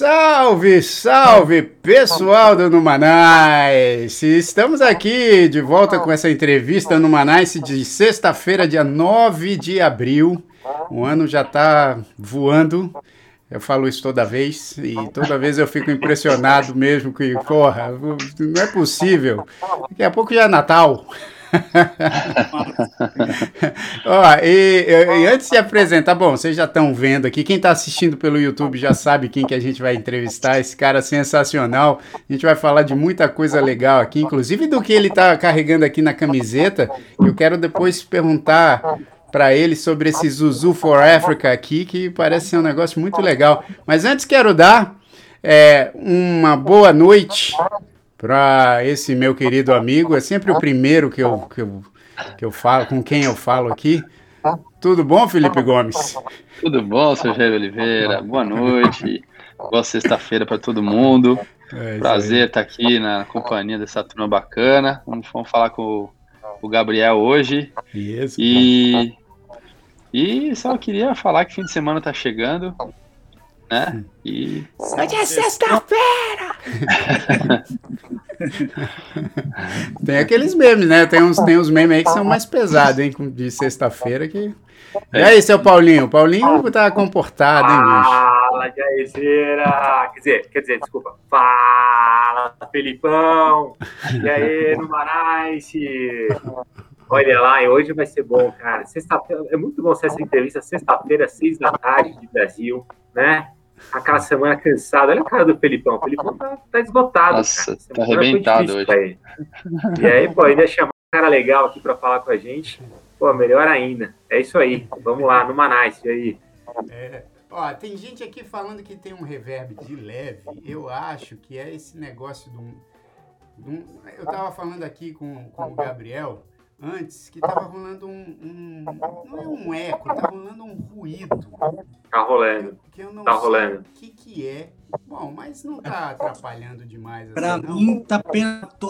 Salve, salve, pessoal do Numanice! Estamos aqui de volta com essa entrevista no Numanice de sexta-feira, dia 9 de abril. O ano já está voando. Eu falo isso toda vez e toda vez eu fico impressionado mesmo que, porra, não é possível. Daqui a pouco já é Natal. Ó, e, e, antes de apresentar, bom, vocês já estão vendo aqui, quem está assistindo pelo YouTube já sabe quem que a gente vai entrevistar, esse cara sensacional. A gente vai falar de muita coisa legal aqui, inclusive do que ele está carregando aqui na camiseta. Eu quero depois perguntar para ele sobre esse Zuzu for Africa aqui, que parece ser um negócio muito legal. Mas antes quero dar é, uma boa noite para esse meu querido amigo. É sempre o primeiro que eu, que, eu, que eu falo, com quem eu falo aqui. Tudo bom, Felipe Gomes? Tudo bom, seu Jair Oliveira. Boa noite. Boa sexta-feira para todo mundo. É Prazer estar aqui na companhia dessa turma bacana. Vamos, vamos falar com o, o Gabriel hoje. Isso, e, e só queria falar que fim de semana está chegando né? E. Hoje é sexta-feira! tem aqueles memes, né? Tem uns, tem uns memes aí que são mais pesados, hein? De sexta-feira que. E aí, seu Paulinho? O Paulinho tá comportado, hein, bicho? Fala, Jairzeira! Quer dizer, quer dizer, desculpa. Fala, Felipão! E aí, no Marais? Olha lá, e hoje vai ser bom, cara. Sexta-feira, é muito bom ser essa entrevista sexta-feira, seis da tarde de Brasil, né? aquela semana cansada. Olha a cara do Felipão. O Felipão tá, tá esgotado. Nossa, tá arrebentado hoje. E aí, pô, ainda chamar um cara legal aqui para falar com a gente. Pô, melhor ainda. É isso aí. Vamos lá, no Manais, aí? É, ó, tem gente aqui falando que tem um reverb de leve. Eu acho que é esse negócio do. do eu tava falando aqui com, com o Gabriel antes que tava rolando um, um, Não é um eco, tá rolando um ruído. Tá rolando. Que eu não tá sei rolando. o que, que é. Bom, mas não tá atrapalhando demais. Assim, pra não. mim, tá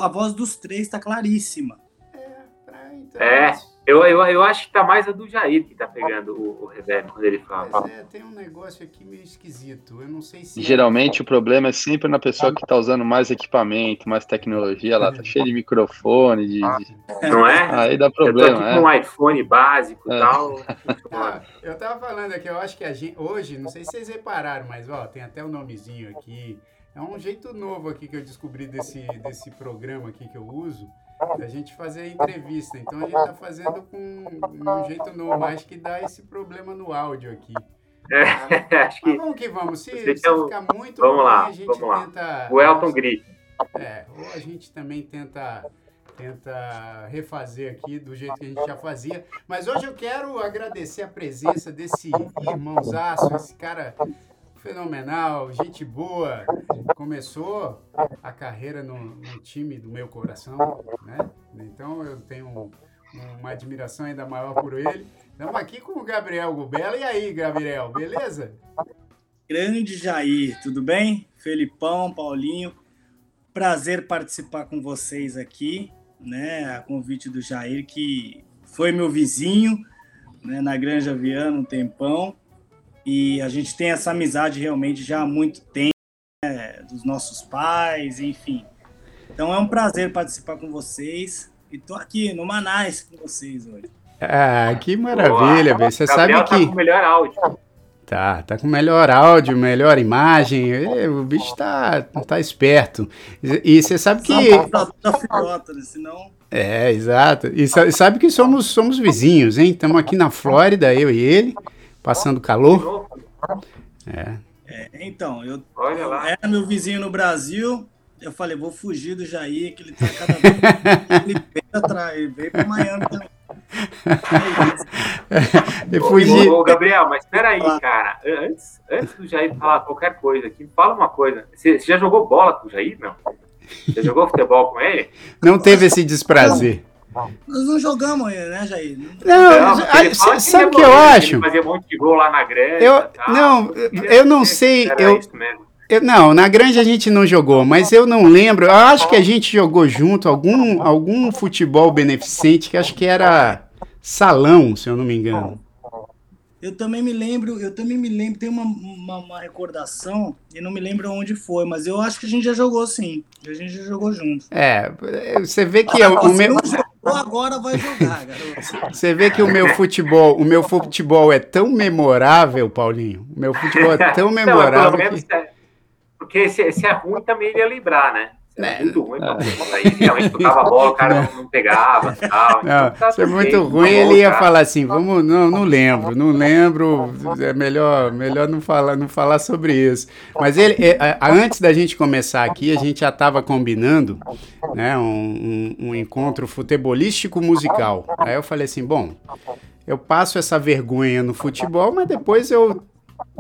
a voz dos três tá claríssima. É, pra, então, é. Eu, eu, eu acho que tá mais a do Jair que tá pegando o, o reverb quando ele fala. Mas é, tem um negócio aqui meio esquisito. Eu não sei se. Geralmente é... o problema é sempre na pessoa que tá usando mais equipamento, mais tecnologia. Lá tá cheio de microfone. De, de... Não é? Aí dá problema. Eu tô aqui é. com um iPhone básico e é. tal. Ah, eu tava falando aqui, eu acho que a gente. Hoje, não sei se vocês repararam, mas ó, tem até o um nomezinho aqui. É um jeito novo aqui que eu descobri desse, desse programa aqui que eu uso a gente fazer a entrevista. Então a gente está fazendo com um jeito novo. Acho que dá esse problema no áudio aqui. É, acho que. Mas vamos que vamos. Se, se ficar muito vamos ruim, lá, a gente vamos lá. tenta. O Elton grita. É, ou a gente também tenta tenta refazer aqui do jeito que a gente já fazia. Mas hoje eu quero agradecer a presença desse irmãozaço, esse cara fenomenal, gente boa. Começou a carreira no, no, time do meu coração, né? Então eu tenho um, uma admiração ainda maior por ele. Estamos aqui com o Gabriel Gubela. E aí, Gabriel, beleza? Grande Jair, tudo bem? Felipão, Paulinho, prazer participar com vocês aqui, né? A convite do Jair, que foi meu vizinho, né? Na Granja Viana um tempão. E a gente tem essa amizade realmente já há muito tempo, né, dos nossos pais, enfim. Então é um prazer participar com vocês. E tô aqui no Manais com vocês hoje. Ah, que maravilha, Boa. Você sabe tá que. com o melhor áudio. Tá, tá com melhor áudio, melhor imagem. O bicho tá, tá esperto. E você sabe que. Né? Senão. É, exato. E sabe que somos, somos vizinhos, hein? Estamos aqui na Flórida, eu e ele passando calor. É. é então, eu, Olha lá. era meu vizinho no Brasil. Eu falei, vou fugir do Jair, que ele tá cada vez. ele veio atrás, ele veio para Miami também. eu fugi. Ô, ô, Gabriel, mas peraí, cara. Antes, antes do Jair falar qualquer coisa aqui, fala uma coisa. Você, você já jogou bola com o Jair, não? Você jogou futebol com ele? Não teve esse desprazer. Nós não jogamos ainda, né, Jair? Não, não sabe o que eu acho? Ele fazia um monte de gol lá na grande. Eu, não, eu não sei. Eu, eu, não, na grande a gente não jogou, mas eu não lembro. Eu acho que a gente jogou junto algum, algum futebol beneficente que acho que era salão, se eu não me engano. Eu também me lembro, eu também me lembro, tem uma, uma, uma, recordação, e não me lembro onde foi, mas eu acho que a gente já jogou sim. A gente já jogou junto. É, você vê que ah, o meu. agora vai jogar, garoto. Você vê que o meu futebol, o meu futebol é tão memorável, Paulinho. O meu futebol é tão memorável. Não, que... É, porque se, se é ruim também ele ia lembrar, né? É, muito ruim, é. aí realmente tocava a bola, o cara não, não pegava tal. Não, então, tá se é muito ruim, ele ia falar assim, vamos, não, não lembro, não lembro, é melhor, melhor não falar, não falar sobre isso. Mas ele, é, antes da gente começar aqui, a gente já estava combinando né, um, um, um encontro futebolístico musical. Aí eu falei assim, bom, eu passo essa vergonha no futebol, mas depois eu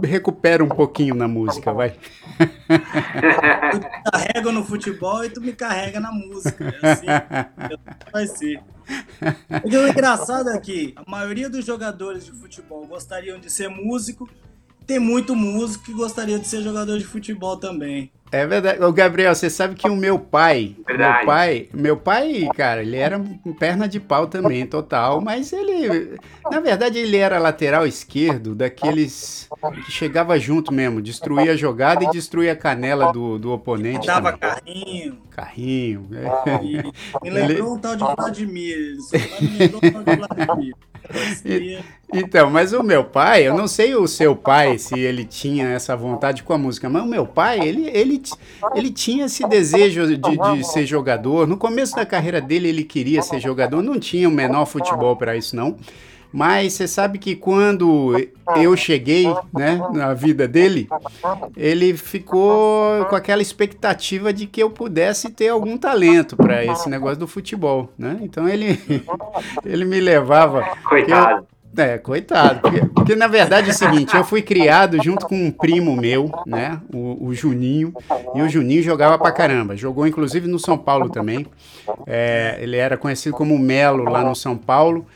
recupera um pouquinho na música, vai. Carrego no futebol e tu me carrega na música. É assim, vai ser. O engraçado é que a maioria dos jogadores de futebol gostariam de ser músico, tem muito músico que gostaria de ser jogador de futebol também. É verdade. O Gabriel, você sabe que o meu pai, verdade. meu pai, meu pai, cara, ele era perna de pau também, total, mas ele, na verdade, ele era lateral esquerdo, daqueles que chegava junto mesmo, destruía a jogada e destruía a canela do, do oponente. Dava carrinho. Carrinho. É. Me lembrou ele... um tal de Vladimir, só me lembrou um tal de Vladimir. Então, mas o meu pai, eu não sei o seu pai se ele tinha essa vontade com a música, mas o meu pai, ele, ele, ele tinha esse desejo de, de ser jogador. No começo da carreira dele, ele queria ser jogador, não tinha o menor futebol para isso, não. Mas você sabe que quando eu cheguei né, na vida dele, ele ficou com aquela expectativa de que eu pudesse ter algum talento para esse negócio do futebol. Né? Então ele, ele me levava. Coitado. É, coitado. Porque, porque, na verdade é o seguinte, eu fui criado junto com um primo meu, né? O, o Juninho. E o Juninho jogava pra caramba. Jogou inclusive no São Paulo também. É, ele era conhecido como Melo lá no São Paulo.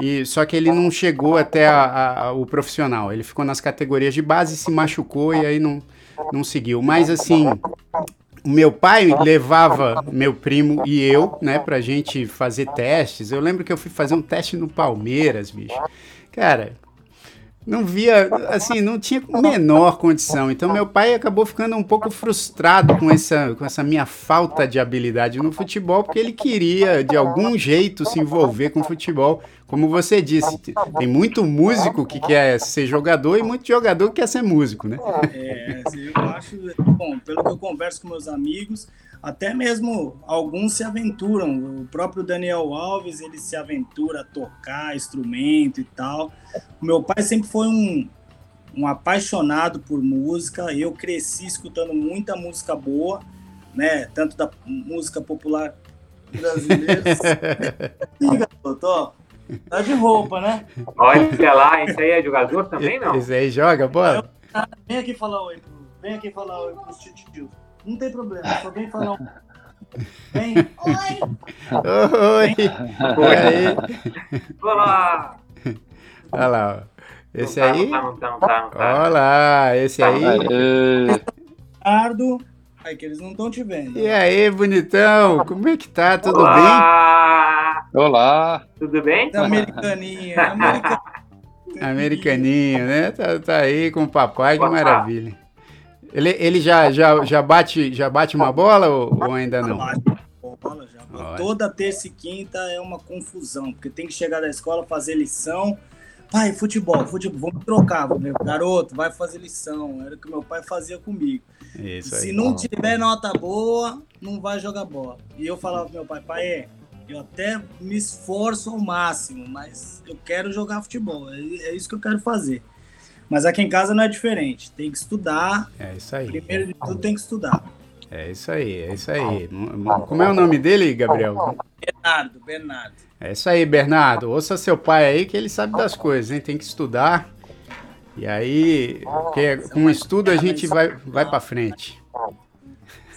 E, só que ele não chegou até a, a, o profissional. Ele ficou nas categorias de base, se machucou e aí não, não seguiu. Mas assim, meu pai levava meu primo e eu, né, pra gente fazer testes. Eu lembro que eu fui fazer um teste no Palmeiras, bicho. Cara, não via, assim, não tinha menor condição. Então meu pai acabou ficando um pouco frustrado com essa, com essa minha falta de habilidade no futebol, porque ele queria de algum jeito se envolver com futebol. Como você disse, tem muito músico que quer ser jogador e muito jogador que quer ser músico, né? É, eu acho, bom, pelo que eu converso com meus amigos, até mesmo alguns se aventuram. O próprio Daniel Alves, ele se aventura a tocar instrumento e tal. O meu pai sempre foi um, um apaixonado por música. Eu cresci escutando muita música boa, né? Tanto da música popular brasileira. Liga, doutor. Tá de roupa, né? Olha lá, esse aí é jogador também, não? Esse aí joga, boa. Vem aqui falar oi, vem aqui falar oi pros titios. Não tem problema, só vem falar um. Vem. Oi! Oi! Oi! aí. Olá! Olha lá, ó. Esse aí. Não tá, não tá, não tá, Olha lá, esse aí. Ricardo. Aí que eles não estão te vendo. E aí, bonitão? Como é que tá? Tudo Olá. bem? Olá! Tudo bem? Americaninho, americaninho. Americaninho, né? Tá, tá aí com o papai, que maravilha. Ele, ele já, já, já, bate, já bate uma bola ou, ou ainda não? Bola, já. Toda terça e quinta é uma confusão, porque tem que chegar da escola, fazer lição. Pai, futebol, futebol, vamos trocar, meu garoto, vai fazer lição. Era o que meu pai fazia comigo. Isso Se não tiver nota boa, não vai jogar bola. E eu falava pro meu pai, pai, é, eu até me esforço ao máximo, mas eu quero jogar futebol. É, é isso que eu quero fazer. Mas aqui em casa não é diferente. Tem que estudar. É isso aí. Primeiro de tudo tem que estudar. É isso aí, é isso aí. Como é o nome dele, Gabriel? Bernardo, Bernardo. É isso aí, Bernardo. Ouça seu pai aí que ele sabe das coisas, hein? Tem que estudar. E aí, porque com o estudo a gente vai, vai para frente.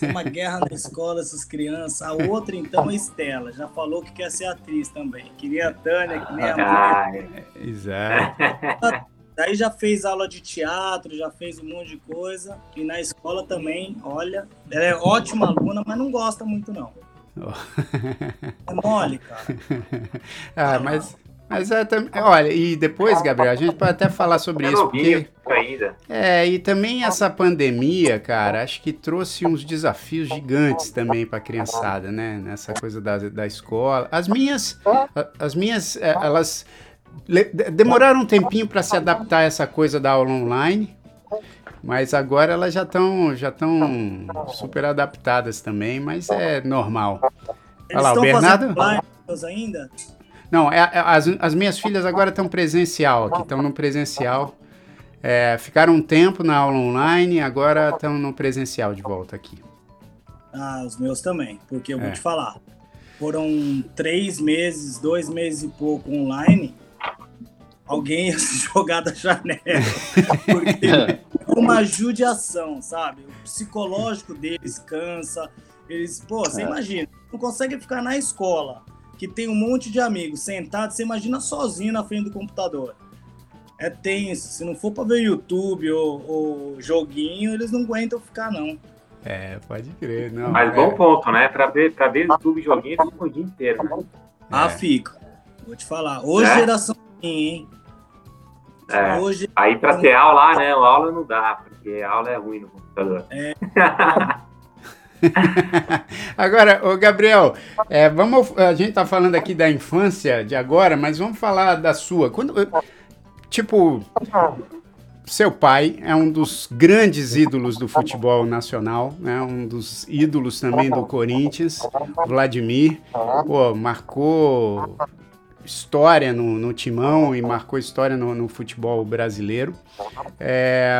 uma guerra na escola, essas crianças. A outra, então, é Estela. Já falou que quer ser atriz também. Queria a Tânia, que nem a ah, mãe. Exato. Daí já fez aula de teatro, já fez um monte de coisa. E na escola também, olha, ela é ótima aluna, mas não gosta muito, não. Oh. É mole, cara. ah, mas mas é, olha, e depois, Gabriel, a gente pode até falar sobre isso, porque ainda. É, e também essa pandemia, cara, acho que trouxe uns desafios gigantes também para a criançada, né? Nessa coisa da, da escola. As minhas, as minhas, é, elas demoraram um tempinho para se adaptar a essa coisa da aula online. Mas agora elas já estão já estão super adaptadas também, mas é normal. Olha lá, o Bernardo. ainda? Não, é, é, as, as minhas filhas agora estão presencial, aqui estão no presencial. É, ficaram um tempo na aula online, agora estão no presencial de volta aqui. Ah, os meus também, porque eu vou é. te falar. Foram três meses, dois meses e pouco online, alguém ia se jogar da janela. Porque é uma judiação, sabe? O psicológico deles cansa. Eles, pô, você é. imagina, não consegue ficar na escola que tem um monte de amigos sentados, você imagina sozinho na frente do computador. É tenso. Se não for para ver YouTube ou, ou, joguinho, eles não aguentam ficar, não. É, pode crer, não. Mas é. bom ponto, né? Para ver, pra ver YouTube joguinho, fica o dia inteiro. Né? Ah, é. fica. Vou te falar. Hoje, é? geração hein? É. Hoje... Aí para ter aula, né? A aula não dá, porque a aula é ruim no computador. É. agora, o Gabriel, é, vamos, a gente tá falando aqui da infância de agora, mas vamos falar da sua. Quando, tipo, seu pai é um dos grandes ídolos do futebol nacional, né? Um dos ídolos também do Corinthians, Vladimir. Pô, marcou história no, no timão e marcou história no, no futebol brasileiro. É,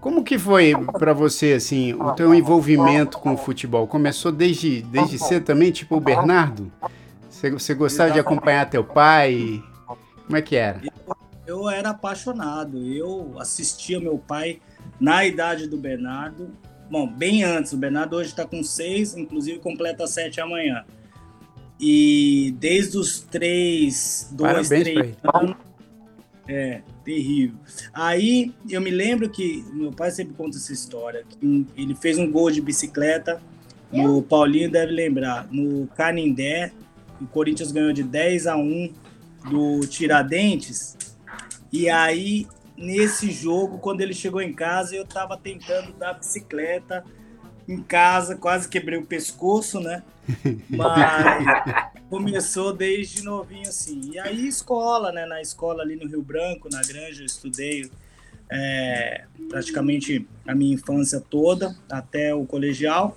como que foi para você, assim, o teu envolvimento com o futebol? Começou desde, desde cedo também, tipo o Bernardo? Você, você gostava de acompanhar teu pai? Como é que era? Eu, eu era apaixonado. Eu assistia meu pai na idade do Bernardo. Bom, bem antes. O Bernardo hoje está com seis, inclusive completa sete amanhã. E desde os três, dois, Parabéns três anos, é, terrível. Aí eu me lembro que meu pai sempre conta essa história. ele fez um gol de bicicleta. O Paulinho deve lembrar. No Canindé, o Corinthians ganhou de 10 a 1 do Tiradentes. E aí, nesse jogo, quando ele chegou em casa, eu estava tentando dar bicicleta em casa, quase quebrei o pescoço, né? Mas começou desde novinho assim. E aí escola, né? Na escola ali no Rio Branco, na Granja, eu estudei é, praticamente a minha infância toda, até o colegial.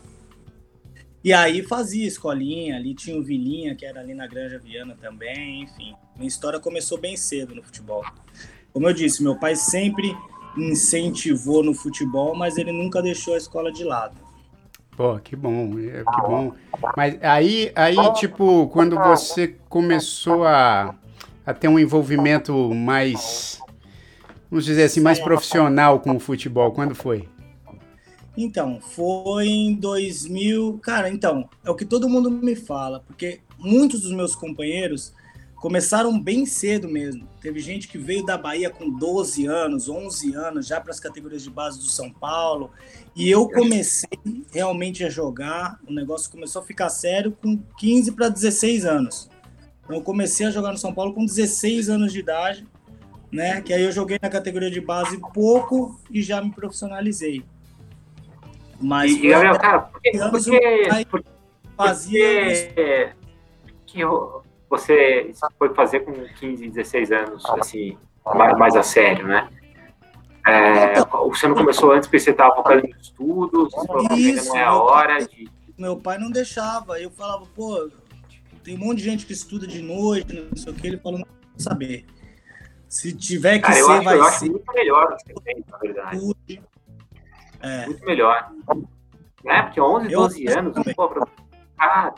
E aí fazia escolinha, ali tinha o Vilinha, que era ali na Granja Viana também, enfim. Minha história começou bem cedo no futebol. Como eu disse, meu pai sempre incentivou no futebol, mas ele nunca deixou a escola de lado. Pô, que bom, é, que bom. Mas aí, aí tipo, quando você começou a, a ter um envolvimento mais, vamos dizer assim, mais profissional com o futebol, quando foi? Então, foi em 2000. Cara, então, é o que todo mundo me fala, porque muitos dos meus companheiros começaram bem cedo mesmo. Teve gente que veio da Bahia com 12 anos, 11 anos, já para as categorias de base do São Paulo. E eu comecei realmente a jogar, o negócio começou a ficar sério com 15 para 16 anos. Então eu comecei a jogar no São Paulo com 16 anos de idade, né? Que aí eu joguei na categoria de base pouco e já me profissionalizei. Mas e, Gabriel, cara, porque, porque, porque, fazia porque, que eu, você foi fazer com 15, 16 anos, assim, mais, mais a sério, né? É, você não começou antes porque você estava focando em estudos, Isso, não é a hora pai, de... Meu pai não deixava, eu falava, pô, tem um monte de gente que estuda de noite, não sei o que, ele falou, não quero saber. Se tiver que Cara, ser, acho, vai eu ser. Acho muito melhor que você tem, na verdade. É. Muito melhor. Né? Porque 11, 12 eu anos, pô, pra... ah,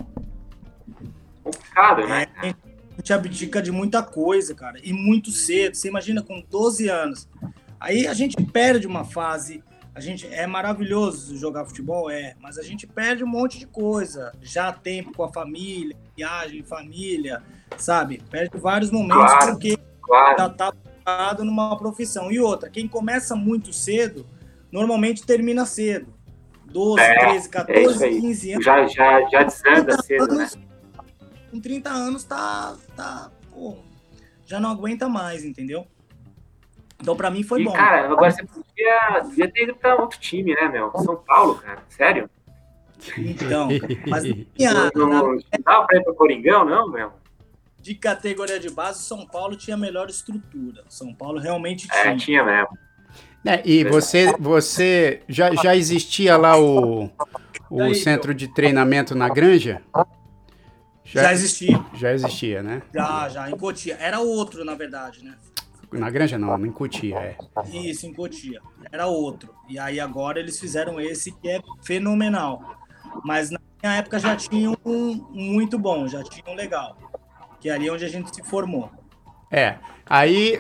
complicado, né? É, a gente abdica de muita coisa, cara, e muito cedo. Você imagina com 12 anos. Aí a gente perde uma fase a gente é maravilhoso jogar futebol, é, mas a gente perde um monte de coisa. Já tempo com a família, viagem, família, sabe? Perde vários momentos claro, porque claro. já tá focado numa profissão. E outra, quem começa muito cedo, normalmente termina cedo. 12, é, 13, 14, é 15 anos. Já, já, já desanda cedo, né? anos, né? Com 30 anos tá, tá pô, já não aguenta mais, entendeu? Então, pra mim, foi e, bom. Cara, agora você podia, podia ter ido pra outro time, né, meu? São Paulo, cara. Sério? Então, mas não tinha. Não, não, dava pra ir pro Coringão, não, meu? De categoria de base, São Paulo tinha melhor estrutura. São Paulo realmente tinha. É, tinha mesmo. É, e você, você já, já existia lá o, o centro de treinamento na Granja? Já, já existia. Já existia, né? Já, já, em Cotia. Era outro, na verdade, né? Na Granja não, em Cotia, é. Isso, em Cotia. Era outro. E aí agora eles fizeram esse que é fenomenal. Mas na minha época já tinha um muito bom, já tinha um legal. Que é ali onde a gente se formou. É. Aí,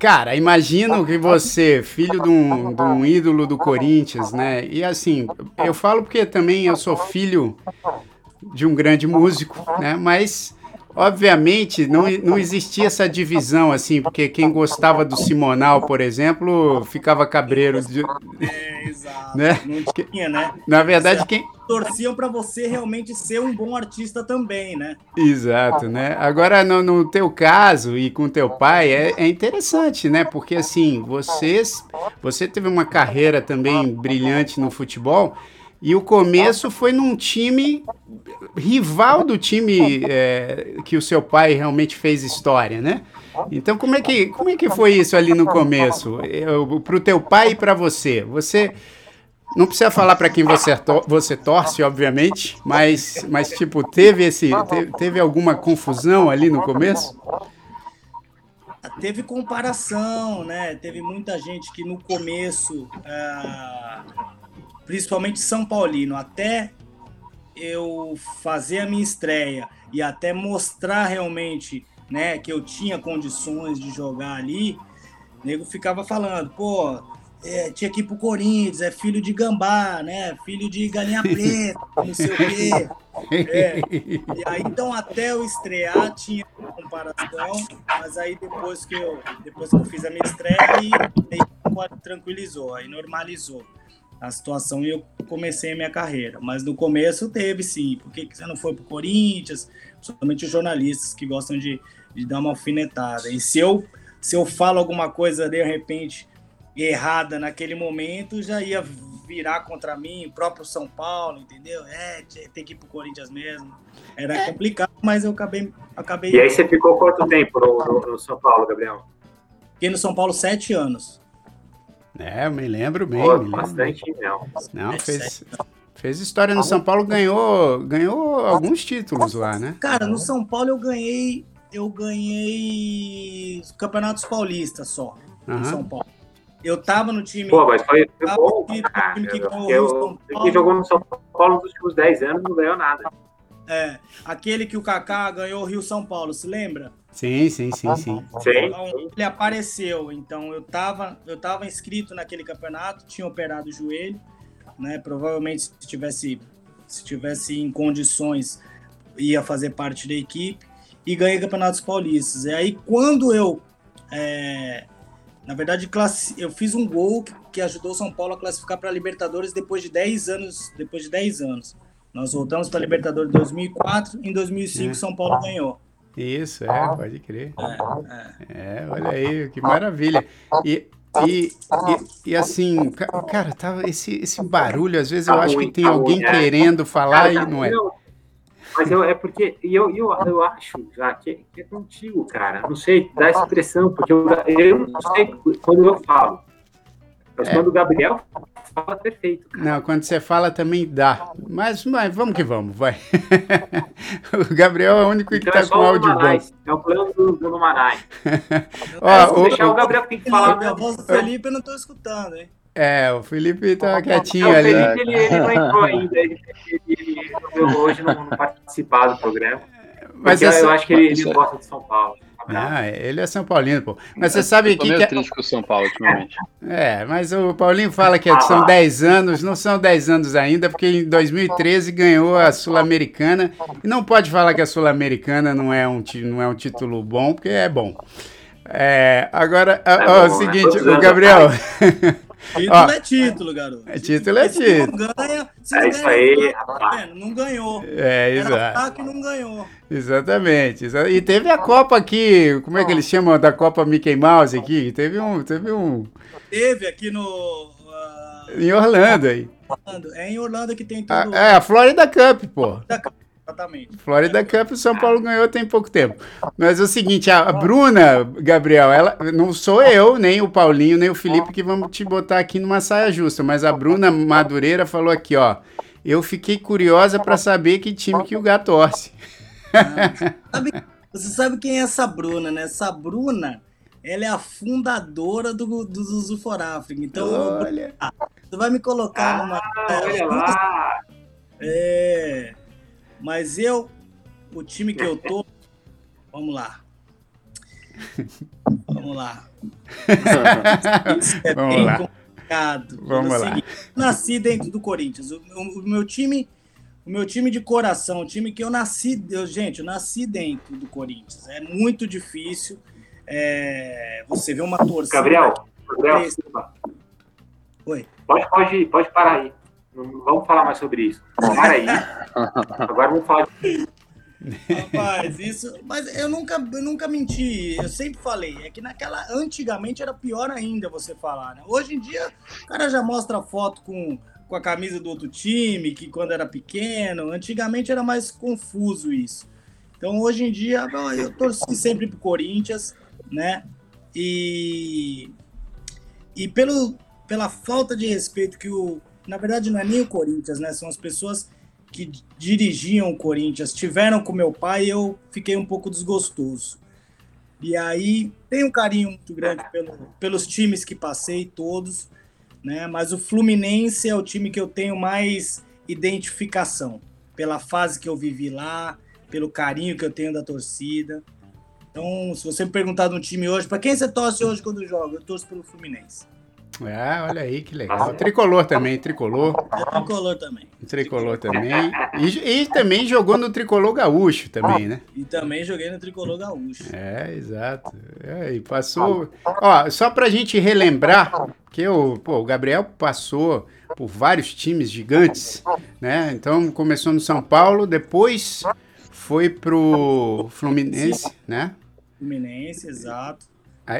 cara, imagino que você, filho de um, de um ídolo do Corinthians, né? E assim, eu falo porque também eu sou filho de um grande músico, né? Mas Obviamente, não, não existia essa divisão, assim, porque quem gostava do Simonal, por exemplo, ficava cabreiro. De... É, exato. Né? Não tinha, né? Na verdade, quem. Torciam para você realmente ser um bom artista também, né? Exato, né? Agora, no, no teu caso e com teu pai, é, é interessante, né? Porque, assim, vocês, você teve uma carreira também brilhante no futebol. E o começo foi num time rival do time é, que o seu pai realmente fez história, né? Então como é que como é que foi isso ali no começo? Para o teu pai e para você, você não precisa falar para quem você, to você torce, obviamente, mas, mas tipo teve esse teve, teve alguma confusão ali no começo? Teve comparação, né? Teve muita gente que no começo uh principalmente São Paulino, até eu fazer a minha estreia e até mostrar realmente né, que eu tinha condições de jogar ali, o nego ficava falando, pô, é, tinha que ir pro Corinthians, é filho de gambá, né? Filho de galinha preta, não sei o quê. É. E aí, então, até eu estrear, tinha comparação, mas aí depois que eu, depois que eu fiz a minha estreia, aí, aí tranquilizou, aí normalizou a situação e eu comecei a minha carreira. Mas no começo teve sim. Por que você não foi para o Corinthians? Principalmente os jornalistas que gostam de, de dar uma alfinetada. E se eu, se eu falo alguma coisa de repente errada naquele momento, já ia virar contra mim, o próprio São Paulo, entendeu? É, tem que ir pro Corinthians mesmo. Era é. complicado, mas eu acabei. acabei... E aí você ficou quanto tempo no, no, no São Paulo, Gabriel? Fiquei no São Paulo sete anos. É, eu me lembro bem. Pô, me lembro bastante, bem. não. Não, fez, fez história no São Paulo, ganhou, ganhou alguns títulos lá, né? Cara, no São Paulo eu ganhei, eu ganhei campeonatos paulistas só, uhum. no São Paulo. Eu tava no time. Pô, mas foi, foi bom. Time, cara, time que ganhou eu, São Paulo. jogou no São Paulo nos últimos 10 anos não ganhou nada. É, aquele que o Kaká ganhou o Rio São Paulo, se lembra? Sim, sim, sim, sim. Então, ele apareceu, então eu tava, eu tava inscrito naquele campeonato, tinha operado o joelho, né? Provavelmente se tivesse, se tivesse em condições ia fazer parte da equipe e ganhei campeonatos paulistas. E aí quando eu é, na verdade, eu fiz um gol que ajudou o São Paulo a classificar para a Libertadores depois de 10 anos. Depois de 10 anos. Nós voltamos para a Libertadores em 2004, em 2005 é. São Paulo ganhou. Isso, é, pode crer. É, é. olha aí, que maravilha. E, e, e, e, assim, cara, tava esse, esse barulho, às vezes eu acho que tem alguém querendo falar e não é. Mas eu, é porque eu, eu, eu acho já que, que é contigo, cara. Não sei, dá essa impressão, porque eu, eu não sei quando eu falo. Mas é. quando o Gabriel fala, perfeito. Cara. Não, quando você fala também dá. Mas, mas vamos que vamos, vai. o Gabriel é o único então que tá é com áudio bom. É o plano do, do Manai. Ó, o, deixar o, o Gabriel que tem que falar. A voz do Felipe eu não tô escutando, hein? É, o Felipe tá quietinho não, ali. O Felipe, ele, ele não entrou ainda. Ele, ele, ele hoje não, não participar do programa. Mas essa... eu acho que ele, ele gosta de São Paulo. Ah, ele é São Paulino, pô. Mas você sabe que. Eu tô triste com o São Paulo ultimamente. É, mas o Paulinho fala que são 10 anos, não são 10 anos ainda, porque em 2013 ganhou a Sul-Americana. E não pode falar que a Sul-Americana não, é um, não é um título bom, porque é bom. É, agora, é ó, bom, o né? seguinte, né? o Gabriel. Título Ó, é título, garoto. É título é título. Não ganha, se é isso aí, tá não ganhou. É, exato. Era que não ganhou. Exatamente. E teve a Copa aqui, como é que eles chamam da Copa Mickey Mouse aqui? Teve um. Teve, um... teve aqui no. Uh... Em Orlando aí. É em Orlando que tem tudo. é, a Florida Cup, pô. Da Cup. Exatamente. Florida Cup, o São Paulo ganhou tem pouco tempo. Mas é o seguinte, a Bruna, Gabriel, ela não sou eu, nem o Paulinho, nem o Felipe que vamos te botar aqui numa saia justa, mas a Bruna Madureira falou aqui, ó. Eu fiquei curiosa para saber que time que o Gato torce. sabe, você sabe quem é essa Bruna, né? Essa Bruna, ela é a fundadora do, do Zuzu for Africa. Então, olha. você vai me colocar ah, numa. Olha lá. É. Mas eu, o time que eu tô, vamos lá. Vamos lá. Isso é vamos bem lá. complicado. Vamos lá. Seguinte, nasci dentro do Corinthians. O, o, o, meu time, o meu time de coração, o time que eu nasci, eu, gente, eu nasci dentro do Corinthians. É muito difícil. É, você vê uma torcida. Gabriel, Gabriel, Oi. Pode, pode, pode parar aí. Vamos falar mais sobre isso. Para aí. Agora vamos falar de... Rapaz, isso. Mas eu nunca, eu nunca menti. Eu sempre falei. É que naquela. Antigamente era pior ainda você falar, né? Hoje em dia, o cara já mostra foto com, com a camisa do outro time, que quando era pequeno. Antigamente era mais confuso isso. Então hoje em dia, eu torci sempre pro Corinthians, né? E. E pelo, pela falta de respeito que o na verdade não é nem o Corinthians, né? São as pessoas que dirigiam o Corinthians, tiveram com meu pai e eu fiquei um pouco desgostoso. E aí tem um carinho muito grande pelo, pelos times que passei, todos, né? Mas o Fluminense é o time que eu tenho mais identificação, pela fase que eu vivi lá, pelo carinho que eu tenho da torcida. Então, se você me perguntar de um time hoje, para quem você torce hoje quando joga? Eu torço pelo Fluminense. Ah, olha aí que legal. Tricolor também, tricolor. Tricolor também. Tricolor também. E, e, também jogou no tricolor gaúcho também, né? E também joguei no tricolor gaúcho. É, exato. É, e passou. Ó, só pra gente relembrar que o, pô, o Gabriel passou por vários times gigantes, né? Então começou no São Paulo, depois foi pro Fluminense, né? Fluminense, exato.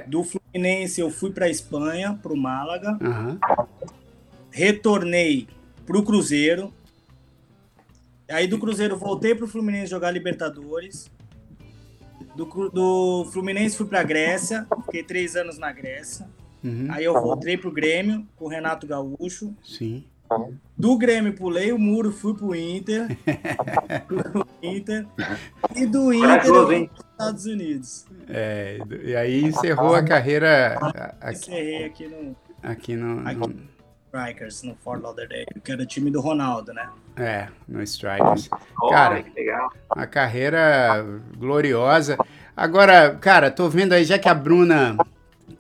Do Fluminense eu fui para Espanha, para o Málaga. Uhum. Retornei para o Cruzeiro. Aí do Cruzeiro voltei para o Fluminense jogar Libertadores. Do, do Fluminense fui para Grécia, fiquei três anos na Grécia. Uhum. Aí eu voltei para o Grêmio com o Renato Gaúcho. Sim. Do Grêmio pulei o muro, fui pro Inter. pro Inter. E do Inter eu fui pros Estados Unidos. É, e aí encerrou a carreira. Aqui, Encerrei aqui no. Aqui no. Aqui, no... Strikers, no Fort Lauderdale, que era o time do Ronaldo, né? É, no Strikers. Cara, uma carreira gloriosa. Agora, cara, tô vendo aí, já que a Bruna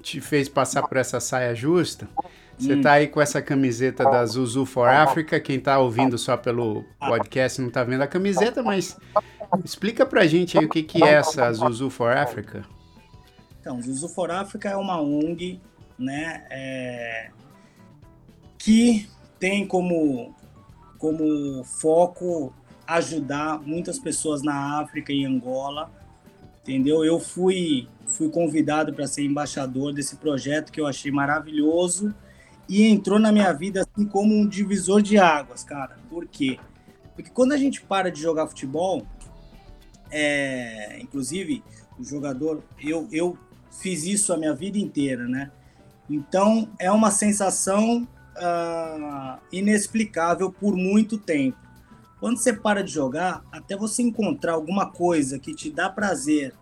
te fez passar por essa saia justa, você está aí com essa camiseta da Zuzu for Africa. Quem está ouvindo só pelo podcast não está vendo a camiseta, mas explica pra gente aí o que, que é essa Zuzu for Africa. Então, Zuzu for Africa é uma ONG, né, é, que tem como, como foco ajudar muitas pessoas na África e Angola, entendeu? Eu fui fui convidado para ser embaixador desse projeto que eu achei maravilhoso e entrou na minha vida assim como um divisor de águas, cara. Por quê? Porque quando a gente para de jogar futebol, é, inclusive o jogador, eu, eu fiz isso a minha vida inteira, né? Então é uma sensação uh, inexplicável por muito tempo. Quando você para de jogar, até você encontrar alguma coisa que te dá prazer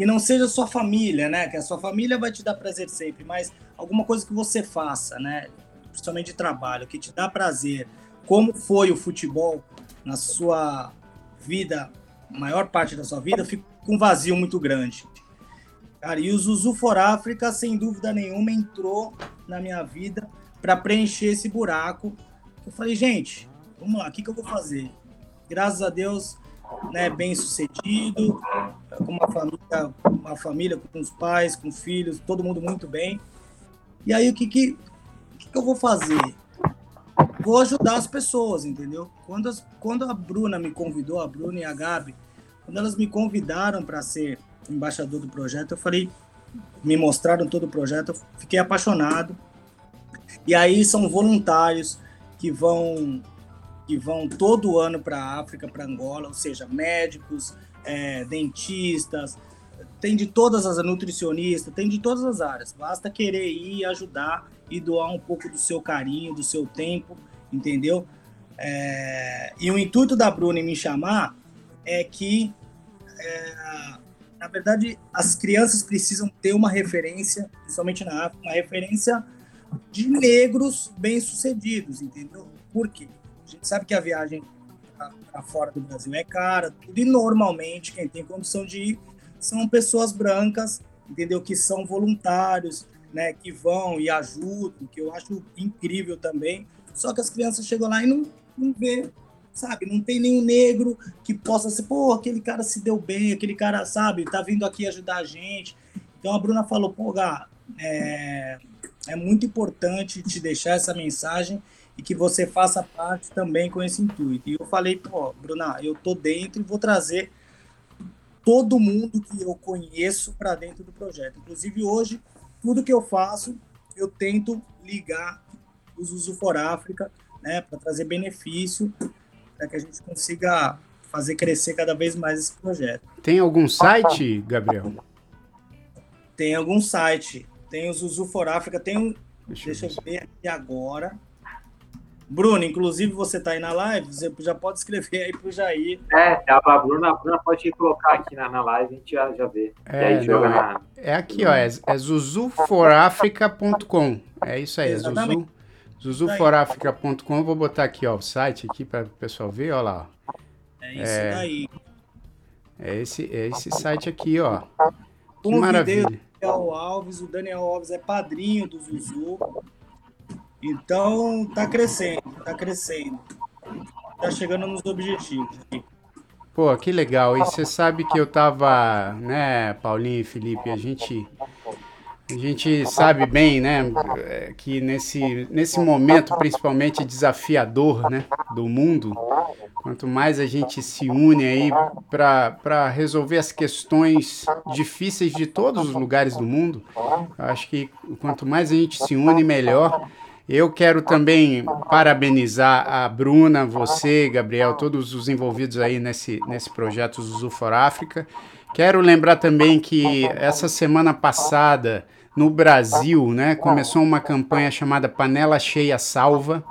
e não seja sua família, né? Que a sua família vai te dar prazer sempre, mas alguma coisa que você faça, né? Principalmente de trabalho, que te dá prazer. Como foi o futebol na sua vida, maior parte da sua vida, fica com um vazio muito grande. Cara, e o Zuzu for África, sem dúvida nenhuma, entrou na minha vida para preencher esse buraco. Eu falei, gente, vamos lá, o que, que eu vou fazer? Graças a Deus, né, bem sucedido, com uma família, uma família com os pais, com filhos, todo mundo muito bem. E aí, o que, que, que, que eu vou fazer? Vou ajudar as pessoas, entendeu? Quando, as, quando a Bruna me convidou, a Bruna e a Gabi, quando elas me convidaram para ser embaixador do projeto, eu falei, me mostraram todo o projeto, eu fiquei apaixonado. E aí são voluntários que vão que vão todo ano para a África, para Angola, ou seja, médicos, é, dentistas, tem de todas as nutricionistas, tem de todas as áreas. Basta querer ir ajudar e doar um pouco do seu carinho, do seu tempo, entendeu? É, e o intuito da Bruna em me chamar é que é, na verdade, as crianças precisam ter uma referência, principalmente na África, uma referência de negros bem-sucedidos, entendeu? Por quê? A gente sabe que a viagem para fora do Brasil é cara, e normalmente quem tem condição de ir são pessoas brancas, entendeu? Que são voluntários, né? Que vão e ajudam, que eu acho incrível também. Só que as crianças chegam lá e não, não vê sabe? Não tem nenhum negro que possa ser, pô, aquele cara se deu bem, aquele cara, sabe, tá vindo aqui ajudar a gente. Então a Bruna falou, pô, Gá, é, é muito importante te deixar essa mensagem e que você faça parte também com esse intuito. E eu falei, pô, Bruna, eu tô dentro e vou trazer todo mundo que eu conheço para dentro do projeto. Inclusive hoje, tudo que eu faço, eu tento ligar os Uso for África, né, para trazer benefício para que a gente consiga fazer crescer cada vez mais esse projeto. Tem algum site, Gabriel? Tem algum site. Tem o Zuzu for África, tem um. Deixa, deixa eu ver aqui agora. Bruno, inclusive você está aí na live, você já pode escrever aí para o Jair. É, a Bruna, a Bruna pode colocar aqui na, na live, a gente já, já vê. É, não, na... é, aqui, ó, é, é zuzuforafrica.com. É isso aí, Exatamente. é Zuzu zuzuforafrica.com, vou botar aqui ó, o site aqui para o pessoal ver, ó lá. É isso é, daí. É esse, é esse site aqui, ó. Que maravilha. O Daniel Alves, o Daniel Alves é padrinho do Zuzu. Então tá crescendo, tá crescendo. Tá chegando nos objetivos. Pô, que legal. E você sabe que eu tava, né, Paulinho e Felipe, a gente a gente sabe bem, né, que nesse, nesse momento principalmente desafiador, né, do mundo, quanto mais a gente se une aí para resolver as questões difíceis de todos os lugares do mundo, acho que quanto mais a gente se une, melhor. Eu quero também parabenizar a Bruna, você, Gabriel, todos os envolvidos aí nesse, nesse projeto Zuzu for África. Quero lembrar também que essa semana passada no Brasil, né, começou uma campanha chamada Panela Cheia Salva,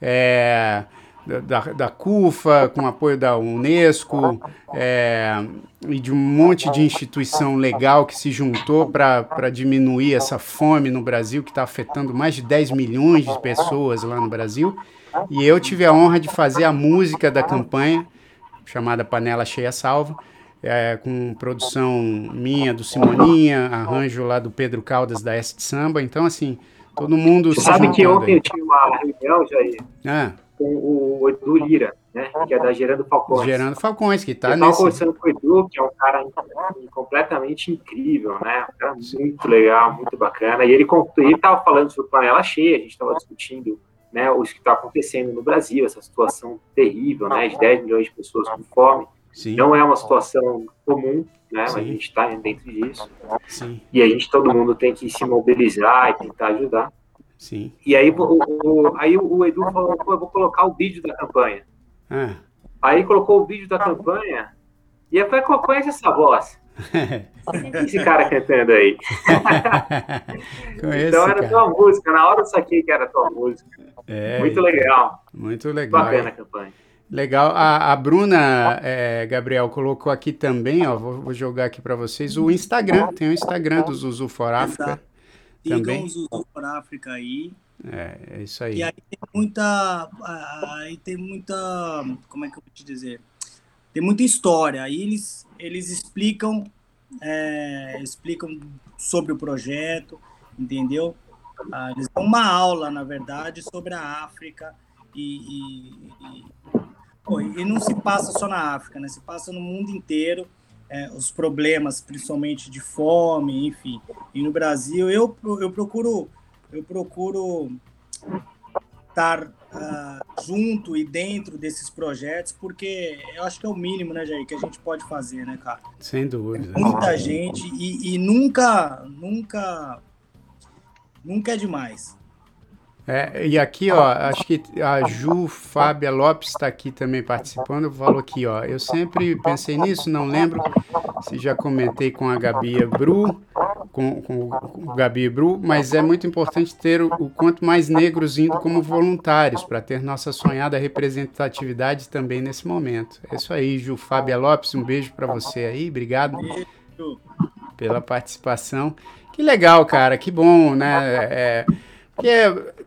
é, da, da CUFA, com apoio da Unesco é, e de um monte de instituição legal que se juntou para diminuir essa fome no Brasil, que está afetando mais de 10 milhões de pessoas lá no Brasil. E eu tive a honra de fazer a música da campanha, chamada Panela Cheia Salva é, com produção minha, do Simoninha, arranjo lá do Pedro Caldas da S de Samba. Então, assim, todo mundo. Você sabe que ontem eu tive uma reunião, Jair, ah. Com o Edu Lira, né, que é da Gerando Falcões. Gerando Falcões, que está nesse. Eu conversando com o Edu, que é um cara completamente incrível, né? Um cara muito legal, muito bacana. E ele estava falando sobre panela cheia, a gente estava discutindo né, o que está acontecendo no Brasil, essa situação terrível, né, de 10 milhões de pessoas com fome. Sim. Não é uma situação comum, né? Mas a gente está dentro disso. Sim. E a gente, todo mundo tem que se mobilizar e tentar ajudar. Sim. E aí o, o, aí o Edu falou, pô, eu vou colocar o vídeo da campanha. Ah. Aí colocou o vídeo da campanha e eu falei, conhece essa voz? Esse cara cantando aí. Conheço, então era cara. tua música, na hora eu saquei que era tua música. É, muito legal. Muito legal. Bacana a campanha. Legal. A, a Bruna, é, Gabriel, colocou aqui também, ó, vou, vou jogar aqui para vocês, o Instagram. Tem o Instagram do Zuzu for África. Também. o Zuzu for África aí. É, é isso aí. E aí tem muita. Aí tem muita. Como é que eu vou te dizer? Tem muita história. Aí eles, eles explicam é, explicam sobre o projeto, entendeu? Ah, eles dão uma aula, na verdade, sobre a África e, e, e, pô, e, não se passa só na África, né? Se passa no mundo inteiro. É, os problemas, principalmente de fome, enfim. E no Brasil, eu, eu procuro eu procuro estar uh, junto e dentro desses projetos, porque eu acho que é o mínimo, né, Jair, que a gente pode fazer, né, cara? Sem dúvida. É muita gente e, e nunca, nunca Nunca é demais. É, e aqui, ó, acho que a Ju Fábia Lopes está aqui também participando, falou aqui, ó, eu sempre pensei nisso, não lembro se já comentei com a Gabi Bru, com, com, o Gabi Bru, mas é muito importante ter o, o quanto mais negros indo como voluntários, para ter nossa sonhada representatividade também nesse momento. É isso aí, Ju Fábia Lopes, um beijo para você aí, obrigado pela participação. Que legal, cara, que bom, né? É, porque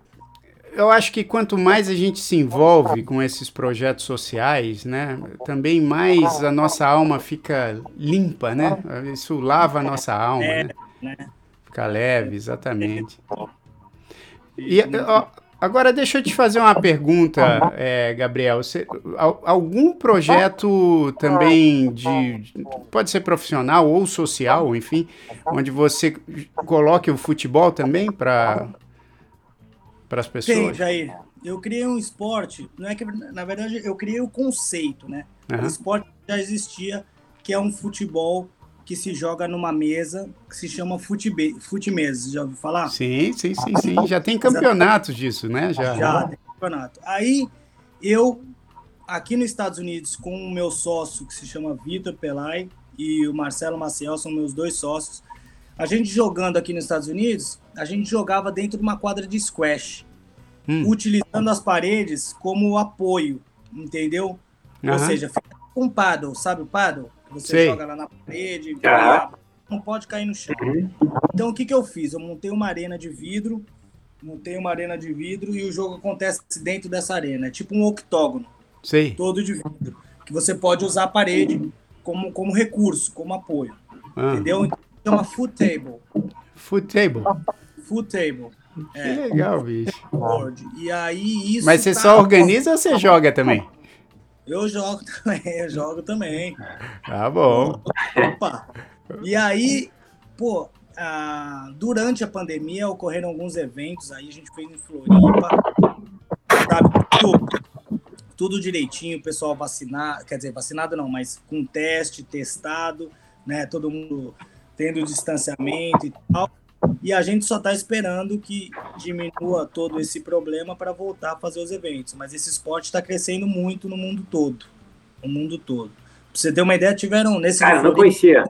eu acho que quanto mais a gente se envolve com esses projetos sociais, né, também mais a nossa alma fica limpa, né? Isso lava a nossa alma, né? Fica leve, exatamente. E ó, Agora, deixa eu te fazer uma pergunta, é, Gabriel. Você, algum projeto também de. Pode ser profissional ou social, enfim, onde você coloque o futebol também para as pessoas? Sim, Jair. Eu criei um esporte, não é que, na verdade, eu criei o conceito, né? Uhum. O esporte já existia, que é um futebol que se joga numa mesa que se chama fute, fute mesa. Já ouviu falar? Sim, sim, sim, sim. Já tem campeonatos disso, né? Já, já tem campeonato. Aí eu, aqui nos Estados Unidos, com o meu sócio que se chama Vitor Pelai e o Marcelo Maciel, são meus dois sócios. A gente jogando aqui nos Estados Unidos, a gente jogava dentro de uma quadra de squash, hum. utilizando as paredes como apoio, entendeu? Uhum. Ou seja, fica com paddle, sabe o paddle? Você Sei. joga lá na parede, não pode cair no chão. Uhum. Então o que, que eu fiz? Eu montei uma arena de vidro, montei uma arena de vidro e o jogo acontece dentro dessa arena. É tipo um octógono. Sei. Todo de vidro. Que você pode usar a parede como, como recurso, como apoio. Ah. Entendeu? Então chama foot table. Foot table. Foot table. É. Que legal, bicho. E aí isso. Mas você tá... só organiza ou você joga também? Eu jogo também, eu jogo também. Tá bom. Opa! E aí, pô, ah, durante a pandemia ocorreram alguns eventos aí, a gente fez em Floripa, sabe, tudo, tudo direitinho, o pessoal vacinado, quer dizer, vacinado não, mas com teste, testado, né, todo mundo tendo distanciamento e tal. E a gente só está esperando que diminua todo esse problema para voltar a fazer os eventos. Mas esse esporte está crescendo muito no mundo todo. No mundo todo. Pra você ter uma ideia, tiveram nesse. Cara, não conhecia.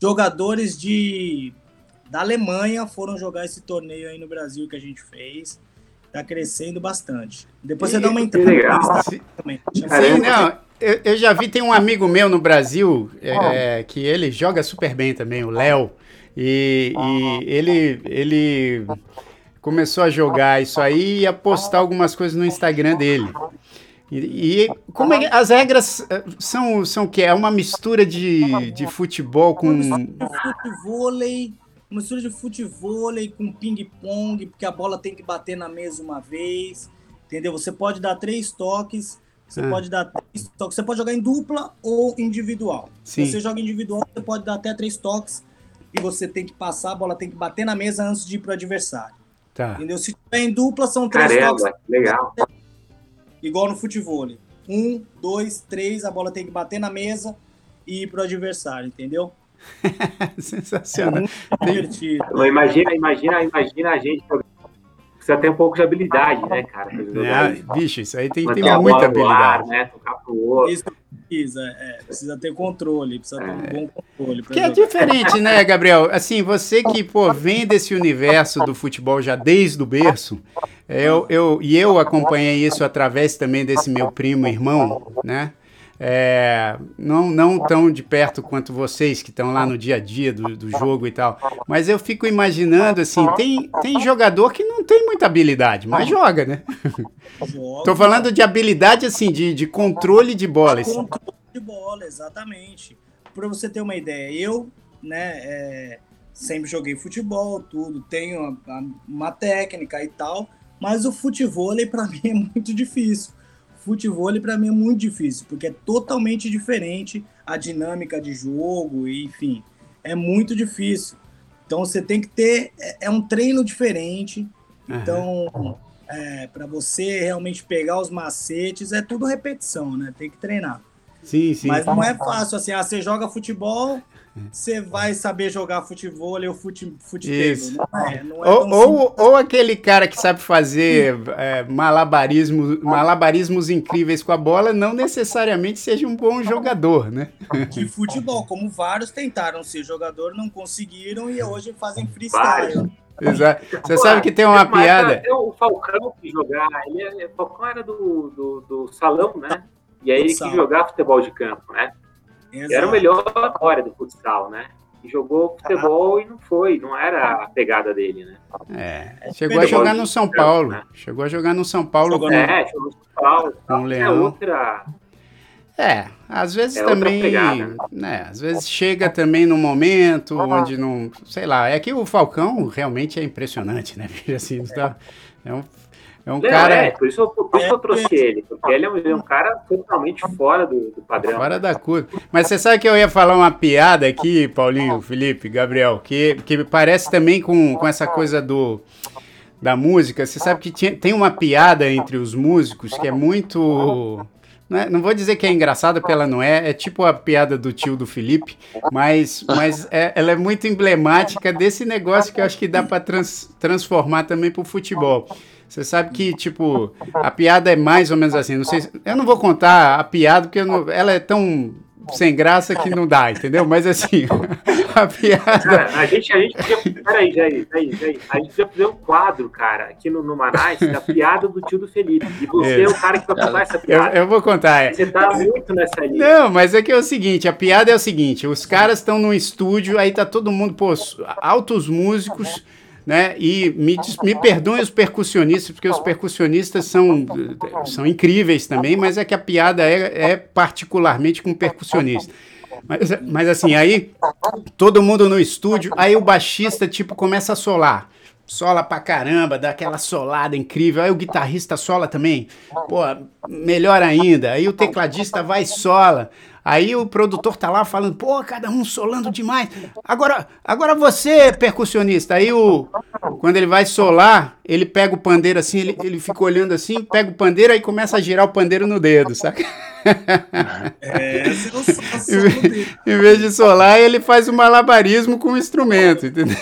Jogadores de da Alemanha foram jogar esse torneio aí no Brasil que a gente fez. Tá crescendo bastante. Depois e, você dá uma entrevista também. Sim, não, eu, eu, já vi, tem um amigo meu no Brasil é, que ele joga super bem também, o Léo. E, e ele, ele começou a jogar isso aí e a postar algumas coisas no Instagram dele. E, e como é, as regras eh, são, são o quê? É uma mistura de, de futebol com. Futevôlei, uma mistura de futebol com ping-pong, porque a bola tem que bater na mesa uma vez. Entendeu? Você pode dar três toques. Você ah. pode dar três toques. Você pode jogar em dupla ou individual. Sim. Se você joga individual, você pode dar até três toques e você tem que passar, a bola tem que bater na mesa antes de ir para o adversário. Tá. Entendeu? Se tiver em dupla, são três Caramba, toques. Legal. Igual no futebol. Um, dois, três, a bola tem que bater na mesa e ir para o adversário, entendeu? Sensacional. É divertido. Imagina, imagina, imagina a gente precisa ter um pouco de habilidade, né, cara? É, bicho, isso aí tem que ter muita habilidade. Ar, né? Tocar pro outro. Isso precisa, é, precisa ter controle, precisa ter um é. bom controle. Que é diferente, né, Gabriel? Assim, você que, pô, vem desse universo do futebol já desde o berço, eu, eu, e eu acompanhei isso através também desse meu primo irmão, né? é, não, não tão de perto quanto vocês que estão lá no dia a dia do, do jogo e tal. Mas eu fico imaginando assim, tem, tem jogador que não tem muita habilidade, mas joga, né? Joga. Tô falando de habilidade assim, de, de controle de bola. Assim. Controle de bola, exatamente. Para você ter uma ideia, eu né, é, sempre joguei futebol, tudo, tenho uma técnica e tal, mas o futebol para mim é muito difícil. Futebol para mim é muito difícil, porque é totalmente diferente a dinâmica de jogo, enfim, é muito difícil. Então você tem que ter é, é um treino diferente. Uhum. Então, é, para você realmente pegar os macetes, é tudo repetição, né? Tem que treinar. Sim, sim. Mas não é fácil assim, ah, você joga futebol, você vai saber jogar futebol ou fute, futebol. Não é, não é ou, ou, ou, aquele cara que sabe fazer é, malabarismo, malabarismos incríveis com a bola, não necessariamente seja um bom jogador, né? De futebol, como vários tentaram ser jogador, não conseguiram e hoje fazem freestyle. Exato. Você Pô, sabe que tem uma piada. o Falcão que jogar, ele, é, o Falcão era do, do, do salão, né? E aí ele quis jogar futebol de campo, né? Exato. Era o melhor agora do futsal, né? E jogou futebol ah. e não foi, não era a pegada dele, né? É, chegou a jogar no São Paulo. Né? Chegou a jogar no São Paulo. É, jogou no São Paulo. Com o Leão. É outra. É, às vezes é também, né, às vezes chega também no momento onde não, sei lá, é que o Falcão realmente é impressionante, né? Assim, tá, é um é um cara. É, por isso, por isso é, eu trouxe ele, porque ele é um, é um cara totalmente fora do, do, padrão. Fora da curva. Mas você sabe que eu ia falar uma piada aqui, Paulinho, Felipe, Gabriel, que, que parece também com, com essa coisa do da música. Você sabe que tinha, tem uma piada entre os músicos que é muito. Não, é, não vou dizer que é engraçada, porque ela não é. É tipo a piada do tio do Felipe, mas, mas é, ela é muito emblemática desse negócio que eu acho que dá para trans, transformar também para o futebol. Você sabe que, tipo, a piada é mais ou menos assim. Não sei, eu não vou contar a piada, porque não, ela é tão sem graça que não dá, entendeu? Mas assim, a piada. Cara, a gente, a gente podia. Peraí, Jair, Jair, Jair. A gente podia fazer um quadro, cara, aqui no, no Manaus, da piada do tio do Felipe. E você é, é o cara que vai contar essa piada. Eu, eu vou contar. É. Você tá muito nessa linha. Não, mas é que é o seguinte: a piada é o seguinte: os caras estão num estúdio, aí tá todo mundo, pô, altos músicos né? E me, me perdoem os percussionistas, porque os percussionistas são, são incríveis também, mas é que a piada é, é particularmente com percussionista. Mas, mas assim, aí todo mundo no estúdio, aí o baixista tipo começa a solar. Sola pra caramba, dá aquela solada incrível. Aí o guitarrista sola também. Pô, melhor ainda. Aí o tecladista vai e sola. Aí o produtor tá lá falando, pô, cada um solando demais. Agora, agora você, percussionista. Aí o quando ele vai solar, ele pega o pandeiro assim, ele, ele fica olhando assim, pega o pandeiro aí começa a girar o pandeiro no dedo, saca? É, em, em vez de solar, ele faz o um malabarismo com o instrumento, entendeu?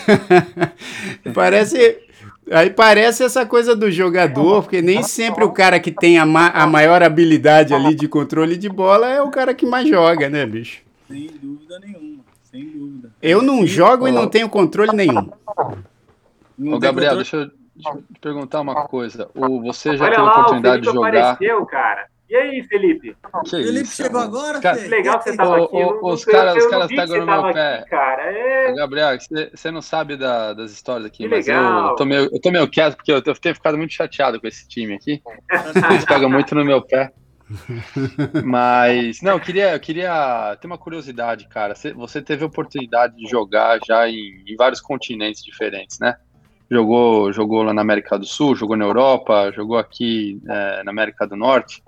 Parece Aí parece essa coisa do jogador, porque nem sempre o cara que tem a, ma a maior habilidade ali de controle de bola é o cara que mais joga, né, bicho? Sem dúvida nenhuma, sem dúvida. Eu não jogo e não tenho controle nenhum. Ô, Gabriel, deixa eu, te perguntar uma coisa. O, você já Olha teve a oportunidade de jogar. Apareceu, cara. E aí, Felipe? Que Felipe isso, chegou mano. agora? Cara, que legal que você tava aqui. O, os caras, pegam no meu pé. Aqui, cara. É... Gabriel, você não sabe da, das histórias aqui, que mas legal. eu, tô meio, eu tô meio quieto porque eu, eu tenho ficado muito chateado com esse time aqui. Eles pegam muito no meu pé. Mas, não, eu queria, eu queria ter uma curiosidade, cara. Você teve a oportunidade de jogar já em, em vários continentes diferentes, né? Jogou, jogou lá na América do Sul, jogou na Europa, jogou aqui é, na América do Norte.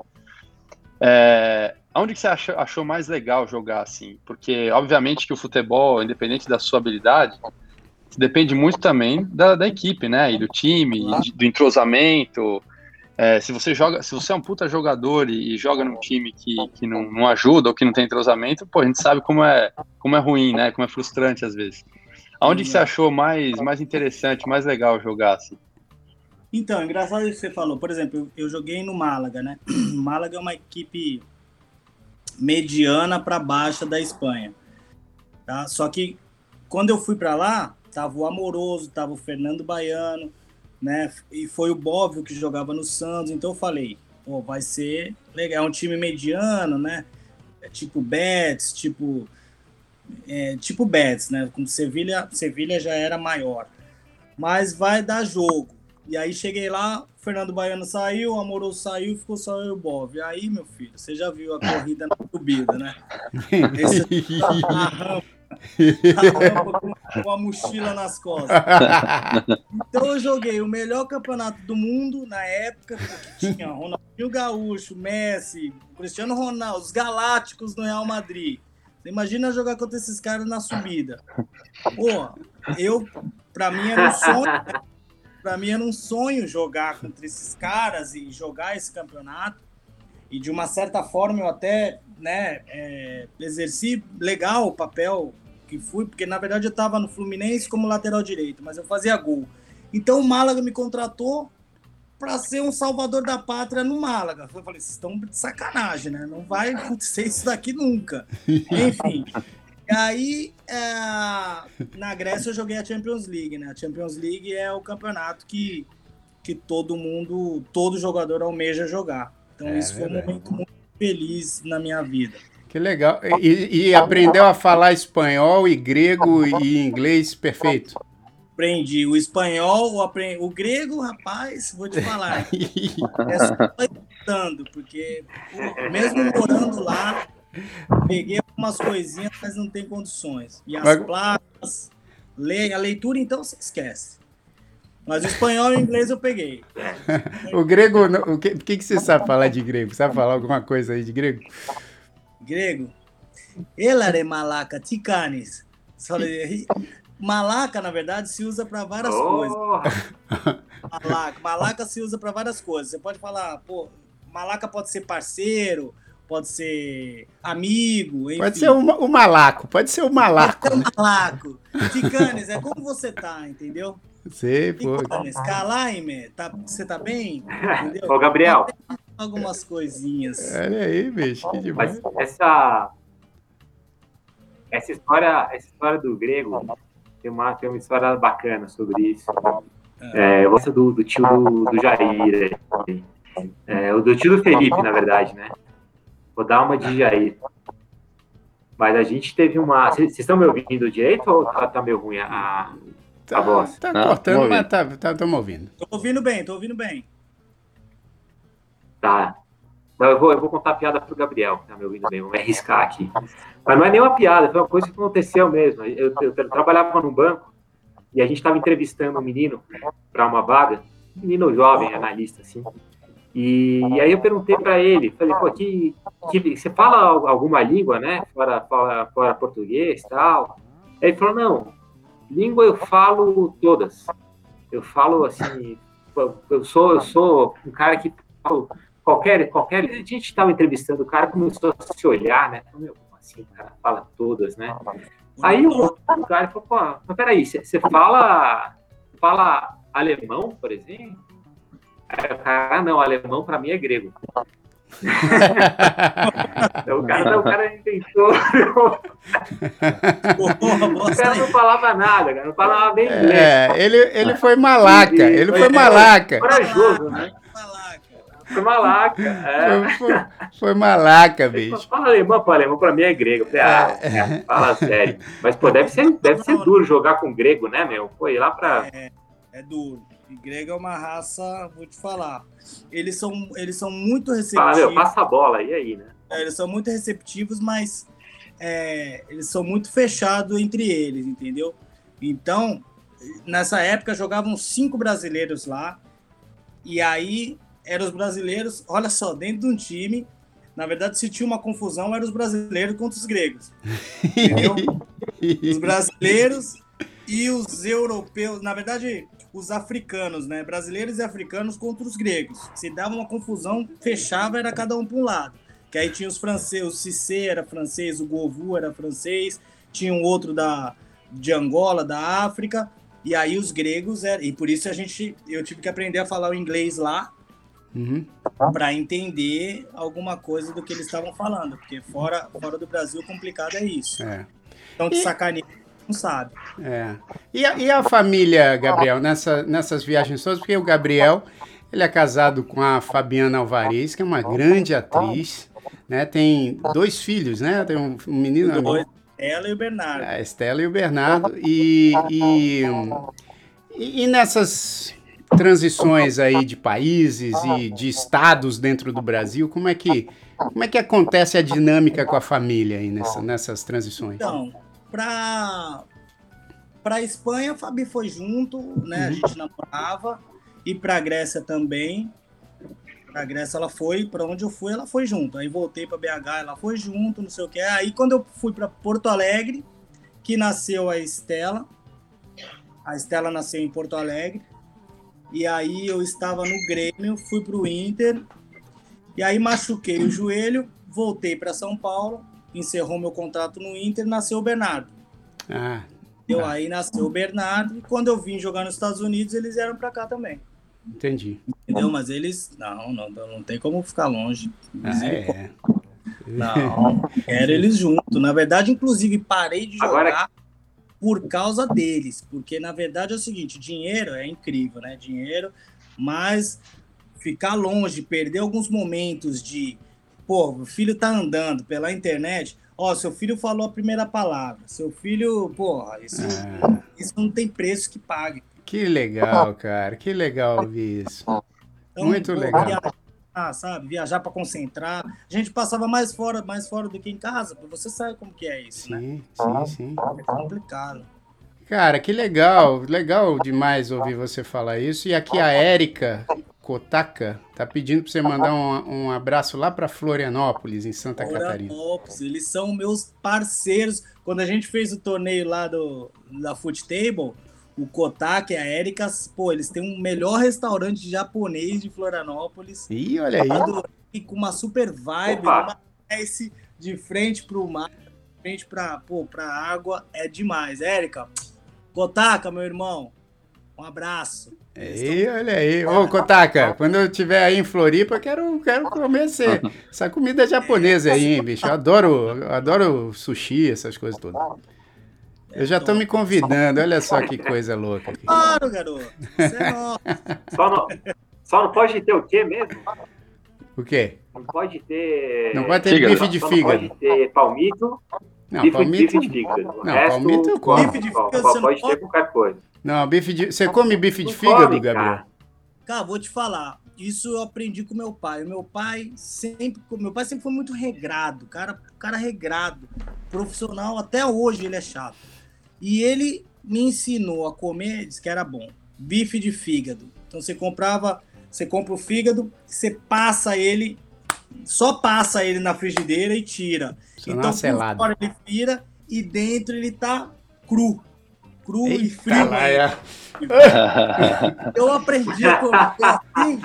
É, onde que você achou, achou, mais legal jogar assim? Porque, obviamente, que o futebol, independente da sua habilidade, depende muito também da, da equipe, né? E do time, e do entrosamento. É, se você joga, se você é um puta jogador e, e joga num time que, que não, não, ajuda ou que não tem entrosamento, pô, a gente sabe como é, como é ruim, né? Como é frustrante às vezes. Aonde que você achou mais, mais interessante, mais legal jogar assim? Então, engraçado isso que você falou. Por exemplo, eu, joguei no Málaga, né? Málaga é uma equipe mediana para baixa da Espanha. Tá? Só que quando eu fui para lá, tava o Amoroso, tava o Fernando Baiano, né? E foi o Bóvio que jogava no Santos. Então eu falei, pô, vai ser legal. É um time mediano, né? É tipo Betis, tipo é, tipo Betis, né? Com Sevilha, Sevilha já era maior. Mas vai dar jogo. E aí cheguei lá, o Fernando Baiano saiu, o Amoroso saiu, ficou só eu e o Bob. E aí, meu filho, você já viu a corrida na subida, né? Esse, com a mochila nas costas. Então eu joguei o melhor campeonato do mundo na época, porque tinha Ronaldinho Gaúcho, Messi, Cristiano Ronaldo, os Galácticos no Real Madrid. Você imagina jogar contra esses caras na subida. Pô, eu, pra mim era um sonho, pra mim era um sonho jogar contra esses caras e jogar esse campeonato. E de uma certa forma eu até né, é, exerci legal o papel que fui, porque na verdade eu estava no Fluminense como lateral direito, mas eu fazia gol. Então o Málaga me contratou para ser um salvador da pátria no Málaga. Eu falei, vocês estão de sacanagem, né? Não vai acontecer isso daqui nunca. Enfim. E aí, é, na Grécia eu joguei a Champions League, né? A Champions League é o campeonato que, que todo mundo, todo jogador almeja jogar. Então é, isso foi um momento muito feliz na minha vida. Que legal. E, e, aprendeu a falar espanhol e grego e inglês perfeito? Aprendi o espanhol, o, apre... o grego, rapaz, vou te falar. é só porque mesmo morando lá, peguei algumas coisinhas, mas não tem condições. E as mas... placas, a leitura, então, você esquece. Mas o espanhol e o inglês eu peguei. o grego, o que, o que, você sabe falar de grego? Sabe falar alguma coisa aí de grego? Grego? Elare malaca, ticanes. Malaca, na verdade, se usa para várias oh. coisas. Malaca. Malaca se usa para várias coisas. Você pode falar, pô, malaca pode ser parceiro, pode ser amigo. Enfim. Pode ser o, o malaco, pode ser o malaco. Pode ser o né? malaco. Ticanes, é como você tá, entendeu? Sei, pô. Calaime, tá, você tá bem? Entendeu? Ô, Gabriel. Algumas coisinhas. Olha aí, bicho, que demais. Mas essa, essa, história, essa história do grego tem uma, tem uma história bacana sobre isso. É, eu gosto do, do tio do, do Jair. É, o do tio do Felipe, na verdade, né? Vou dar uma de Jair. Mas a gente teve uma. Vocês estão me ouvindo direito ou tá, tá meio ruim a, Tá, voz. tá cortando, mas tá, tá, estamos ouvindo. Tô ouvindo bem, tô ouvindo bem. Tá. Não, eu, vou, eu vou contar a piada pro Gabriel, tá me ouvindo bem, vou me arriscar aqui. Mas não é nenhuma piada, foi uma coisa que aconteceu mesmo. Eu, eu, eu trabalhava num banco e a gente estava entrevistando um menino para uma vaga, um menino jovem, analista, assim. E, e aí eu perguntei para ele, falei, pô, que, que, você fala alguma língua, né? Fora, fora, fora português e tal. Aí ele falou, não, Língua eu falo todas. Eu falo assim, eu sou, eu sou um cara que falo qualquer, qualquer. A gente estava entrevistando o cara, começou a se olhar, né? Meu, como assim, o cara fala todas, né? Aí o outro cara falou, pô, mas peraí, você fala, fala alemão, por exemplo? Aí o cara, ah, não, alemão para mim é grego. o, cara, o cara inventou. o cara não falava nada, cara, não falava bem inglês. É, ele, ele foi malaca, ele foi malaca. Corajoso, né? Foi malaca. É. Foi, foi, foi, malaca, bicho. Fala alemão, pô, alemão pra mim é grego. Falei, ah, é. fala sério. Mas, pô, deve ser, deve ser duro jogar com grego, né, meu? Foi lá pra. É, é duro. E grego é uma raça, vou te falar. Eles são, eles são muito receptivos. Ah, meu, passa a bola, e aí, né? É, eles são muito receptivos, mas é, eles são muito fechados entre eles, entendeu? Então, nessa época jogavam cinco brasileiros lá, e aí eram os brasileiros, olha só, dentro de um time, na verdade, se tinha uma confusão, eram os brasileiros contra os gregos. Entendeu? os brasileiros e os europeus, na verdade, os africanos, né? Brasileiros e africanos contra os gregos. Se dava uma confusão, fechava, era cada um para um lado. Que aí tinha os franceses, o Cissé era francês, o Govu era francês, tinha um outro da, de Angola, da África, e aí os gregos eram. E por isso a gente, eu tive que aprender a falar o inglês lá, uhum. para entender alguma coisa do que eles estavam falando, porque fora, fora do Brasil complicado é isso. É. Então, de sacaneia não sabe. É. E a, e a família, Gabriel, nessa, nessas viagens todas? Porque o Gabriel, ele é casado com a Fabiana Alvarez, que é uma grande atriz, né? Tem dois filhos, né? Tem um, um menino... Dois, ela e o Bernardo. A Estela e o Bernardo. E, e, e, e nessas transições aí de países e de estados dentro do Brasil, como é que, como é que acontece a dinâmica com a família aí nessa, nessas transições? Então, para para Espanha, a Fabi foi junto, né? A uhum. gente namorava e para Grécia também. Para Grécia ela foi, para onde eu fui, ela foi junto. Aí voltei para BH, ela foi junto, não sei o que. Aí quando eu fui para Porto Alegre, que nasceu a Estela. A Estela nasceu em Porto Alegre. E aí eu estava no Grêmio, fui para o Inter. E aí machuquei o joelho, voltei para São Paulo, encerrou meu contrato no Inter, nasceu o Bernardo. Ah. Eu ah. aí nasceu o Bernardo e quando eu vim jogar nos Estados Unidos, eles vieram para cá também. Entendi. Entendeu? Mas eles não, não, não tem como ficar longe. Ah, é. Não, quero eles juntos. Na verdade, inclusive, parei de jogar Agora... por causa deles. Porque, na verdade, é o seguinte: dinheiro é incrível, né? Dinheiro, mas ficar longe, perder alguns momentos de. Pô, o filho tá andando pela internet. Ó, seu filho falou a primeira palavra. Seu filho, porra, isso, é. isso não tem preço que pague. Que legal, cara. Que legal ouvir isso. Então, Muito legal sabe? Viajar para concentrar. A gente passava mais fora, mais fora do que em casa, você sabe como que é isso, né? sim, né? Sim, sim, É complicado. Cara, que legal, legal demais ouvir você falar isso. E aqui a Érica Kotaka tá pedindo para você mandar um, um abraço lá para Florianópolis, em Santa Catarina. Florianópolis, eles são meus parceiros. Quando a gente fez o torneio lá do, da Foot Table, o Kotak e a Erika, pô, eles têm um melhor restaurante japonês de Florianópolis. Ih, olha aí. Com uma super vibe, uma esse de frente pro mar, de frente pra, pô, pra água, é demais. Érica, Kotaka, meu irmão, um abraço. Ei, olha aí. Ô, Kotaka, quando eu estiver aí em Floripa, quero, quero comer esse, essa comida japonesa aí, hein, bicho. Eu adoro, eu adoro sushi, essas coisas todas. Eu já estou me convidando, olha só que coisa louca. Aqui. Claro, garoto. É só, não, só não pode ter o quê mesmo? O quê? Não pode ter. Não pode ter fígado. bife de fígado. Não pode ter palmito. Não, bife, palmito. Bife de fígado. não, resto, palmito eu como. Bife de fígado pode, pode ter qualquer coisa. Não, bife de. Você come bife de fígado, come, Gabriel? Cara. cara, vou te falar. Isso eu aprendi com meu pai. O meu pai sempre, meu pai sempre foi muito regrado, cara, cara regrado, profissional. Até hoje ele é chato. E ele me ensinou a comer, disse que era bom, bife de fígado. Então você comprava, você compra o fígado, você passa ele, só passa ele na frigideira e tira. Só então por fora ele vira e dentro ele tá cru. Cru Eita e frio. Laia. Eu aprendi a comer assim.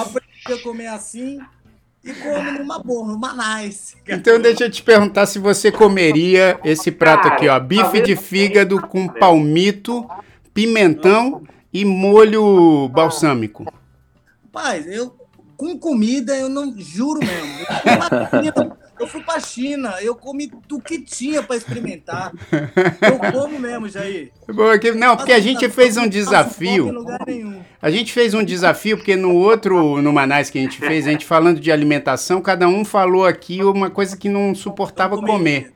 Aprendi a comer assim e como numa boa, numa nice. Então deixa eu te perguntar se você comeria esse prato aqui, ó, bife de fígado com palmito, pimentão e molho balsâmico. Rapaz, eu com comida eu não juro mesmo. Eu eu fui pra China, eu comi do que tinha para experimentar. Eu como mesmo, Jair. Não, porque a gente fez um desafio. A gente fez um desafio, porque no outro, no Manais que a gente fez, a gente falando de alimentação, cada um falou aqui uma coisa que não suportava comer.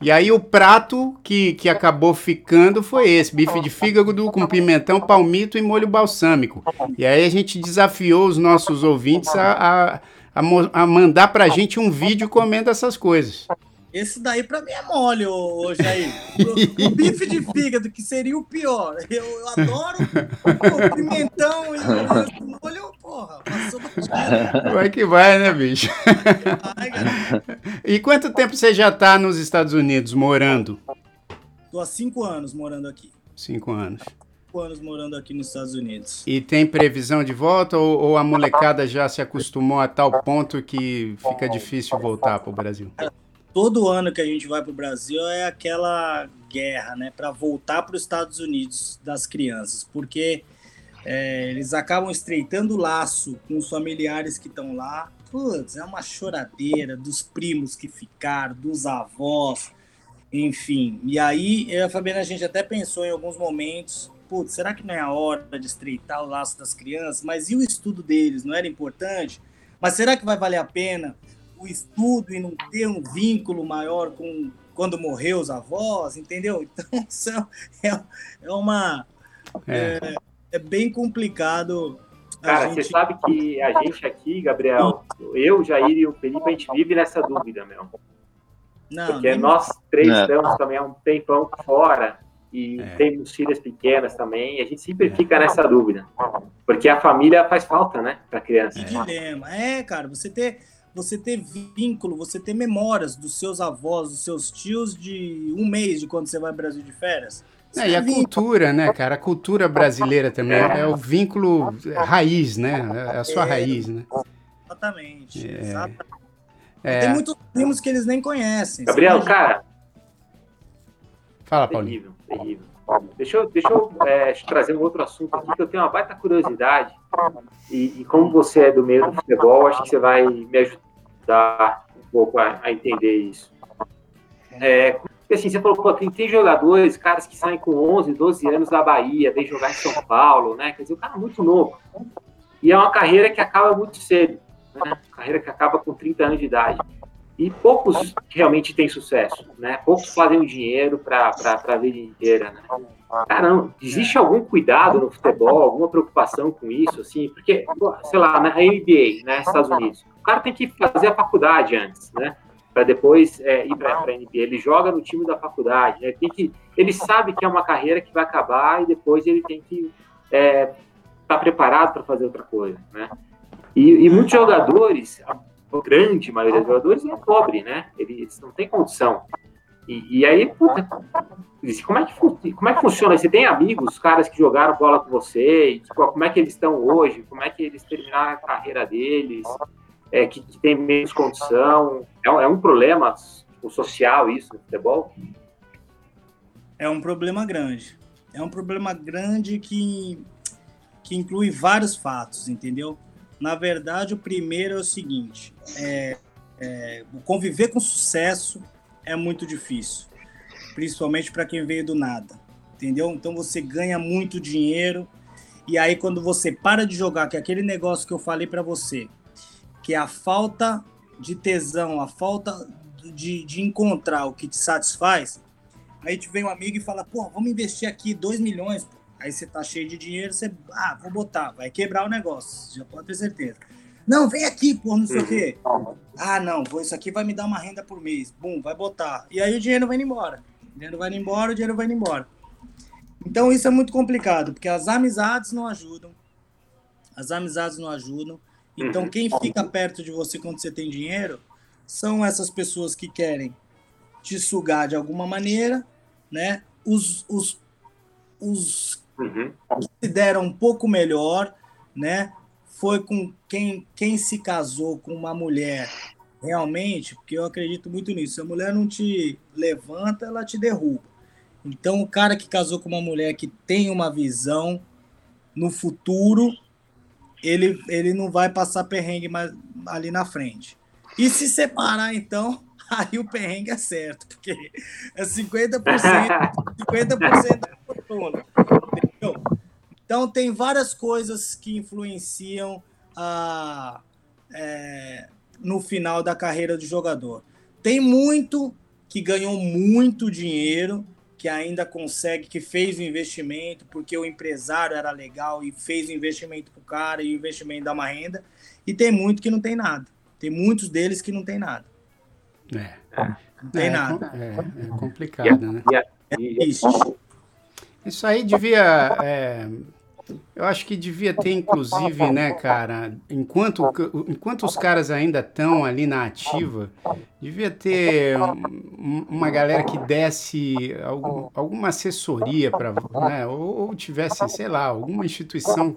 E aí o prato que, que acabou ficando foi esse, bife de fígado com pimentão, palmito e molho balsâmico. E aí a gente desafiou os nossos ouvintes a, a a, a mandar pra gente um vídeo comendo essas coisas. Esse daí pra mim é mole, ô, ô Jair. O, o, bife de fígado, que seria o pior. Eu, eu adoro o pimentão e o molho, porra, passou Vai que vai, né, bicho? Vai, e quanto tempo você já tá nos Estados Unidos morando? Tô há cinco anos morando aqui. Cinco anos anos morando aqui nos Estados Unidos. E tem previsão de volta ou, ou a molecada já se acostumou a tal ponto que fica difícil voltar para o Brasil? Todo ano que a gente vai para o Brasil é aquela guerra, né, para voltar para os Estados Unidos das crianças, porque é, eles acabam estreitando o laço com os familiares que estão lá. Putz, é uma choradeira dos primos que ficaram, dos avós, enfim. E aí, eu e a Fabiana, a gente até pensou em alguns momentos putz, será que não é a hora de estreitar o laço das crianças? Mas e o estudo deles? Não era importante? Mas será que vai valer a pena o estudo e não ter um vínculo maior com quando morreu os avós, entendeu? Então, isso é, é, é uma. É. é, é bem complicado. Cara, gente... você sabe que a gente aqui, Gabriel, eu, Jair e o Felipe, a gente vive nessa dúvida, meu. Não, Porque nós três não. estamos também há um tempão fora e é. temos filhas pequenas também, e a gente sempre é. fica nessa dúvida. Porque a família faz falta, né, para criança. Que dilema. É, cara, você ter você ter vínculo, você ter memórias dos seus avós, dos seus tios de um mês de quando você vai ao Brasil de férias. É, e a cultura, né, cara? A cultura brasileira também é, é o vínculo raiz, né? É a sua é, raiz, né? Exatamente. É. exatamente. É. Tem muitos primos que eles nem conhecem. Gabriel, cara. Fala, Paulinho. Terrível. Deixa eu, deixa eu é, trazer um outro assunto aqui que eu tenho uma baita curiosidade. E, e, como você é do meio do futebol, acho que você vai me ajudar um pouco a, a entender isso. É, assim, você falou, pô, tem, tem, jogadores, caras que saem com 11, 12 anos da Bahia, vem jogar em São Paulo, né? Quer dizer, o cara é muito novo. E é uma carreira que acaba muito cedo, né? Carreira que acaba com 30 anos de idade. E poucos realmente têm sucesso, né? Poucos fazem o dinheiro para a vida inteira, né? Caramba, existe algum cuidado no futebol, alguma preocupação com isso, assim? Porque, sei lá, na NBA, né, Estados Unidos, o cara tem que fazer a faculdade antes, né? Para depois é, ir para a NBA. Ele joga no time da faculdade, né? Tem que, ele sabe que é uma carreira que vai acabar e depois ele tem que estar é, tá preparado para fazer outra coisa, né? E, e muitos jogadores, grande maioria dos jogadores é pobre, né? Eles não têm condição. E, e aí, puta, como é, que, como é que funciona? Você tem amigos, caras que jogaram bola com você, e, tipo, como é que eles estão hoje? Como é que eles terminaram a carreira deles? É, que, que tem menos condição? É, é um problema tipo, social isso no futebol? É um problema grande. É um problema grande que, que inclui vários fatos, entendeu? Na verdade, o primeiro é o seguinte: é, é, conviver com sucesso é muito difícil, principalmente para quem veio do nada, entendeu? Então você ganha muito dinheiro e aí quando você para de jogar, que é aquele negócio que eu falei para você, que é a falta de tesão, a falta de, de encontrar o que te satisfaz, aí te vem um amigo e fala, pô, vamos investir aqui 2 milhões. Aí você tá cheio de dinheiro, você, ah, vou botar, vai quebrar o negócio, já pode ter certeza. Não, vem aqui, pô, não sei o quê. Uhum. Ah, não, vou, isso aqui vai me dar uma renda por mês. Bum, vai botar. E aí o dinheiro vai embora. O dinheiro vai embora, o dinheiro vai embora. Então isso é muito complicado, porque as amizades não ajudam. As amizades não ajudam. Então uhum. quem fica perto de você quando você tem dinheiro são essas pessoas que querem te sugar de alguma maneira, né? Os, os, os uhum. se deram um pouco melhor, né? Foi com quem, quem se casou com uma mulher realmente, porque eu acredito muito nisso. Se a mulher não te levanta, ela te derruba. Então, o cara que casou com uma mulher que tem uma visão no futuro, ele, ele não vai passar perrengue mais ali na frente. E se separar, então, aí o perrengue é certo, porque é 50%, 50% da fortuna. Entendeu? Então, tem várias coisas que influenciam a, é, no final da carreira do jogador. Tem muito que ganhou muito dinheiro, que ainda consegue, que fez o investimento, porque o empresário era legal e fez o investimento para o cara e o investimento dá uma renda. E tem muito que não tem nada. Tem muitos deles que não tem nada. É. Não tem é, nada. É, é complicado, né? É isso. Isso aí devia. É, eu acho que devia ter, inclusive, né, cara, enquanto, enquanto os caras ainda estão ali na ativa, devia ter uma galera que desse algum, alguma assessoria para, né, ou, ou tivesse, sei lá, alguma instituição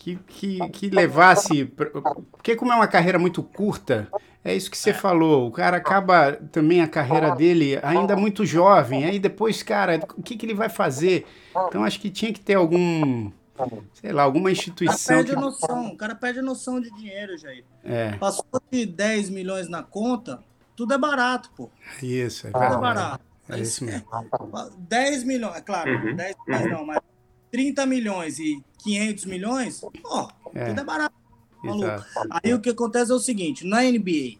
que, que, que levasse. Porque, como é uma carreira muito curta, é isso que você falou. O cara acaba também a carreira dele ainda muito jovem. Aí depois, cara, o que, que ele vai fazer? Então, acho que tinha que ter algum. Sei lá, alguma instituição. O cara perde que... noção, o cara perde noção de dinheiro, Jair. É. Passou de 10 milhões na conta, tudo é barato, pô. Isso, é tudo é barato. É isso mesmo. 10 milhões, é claro, uhum. 10 milhões não, mas 30 milhões e 500 milhões, ó, é. tudo é barato. Maluco. Aí o que acontece é o seguinte, na NBA,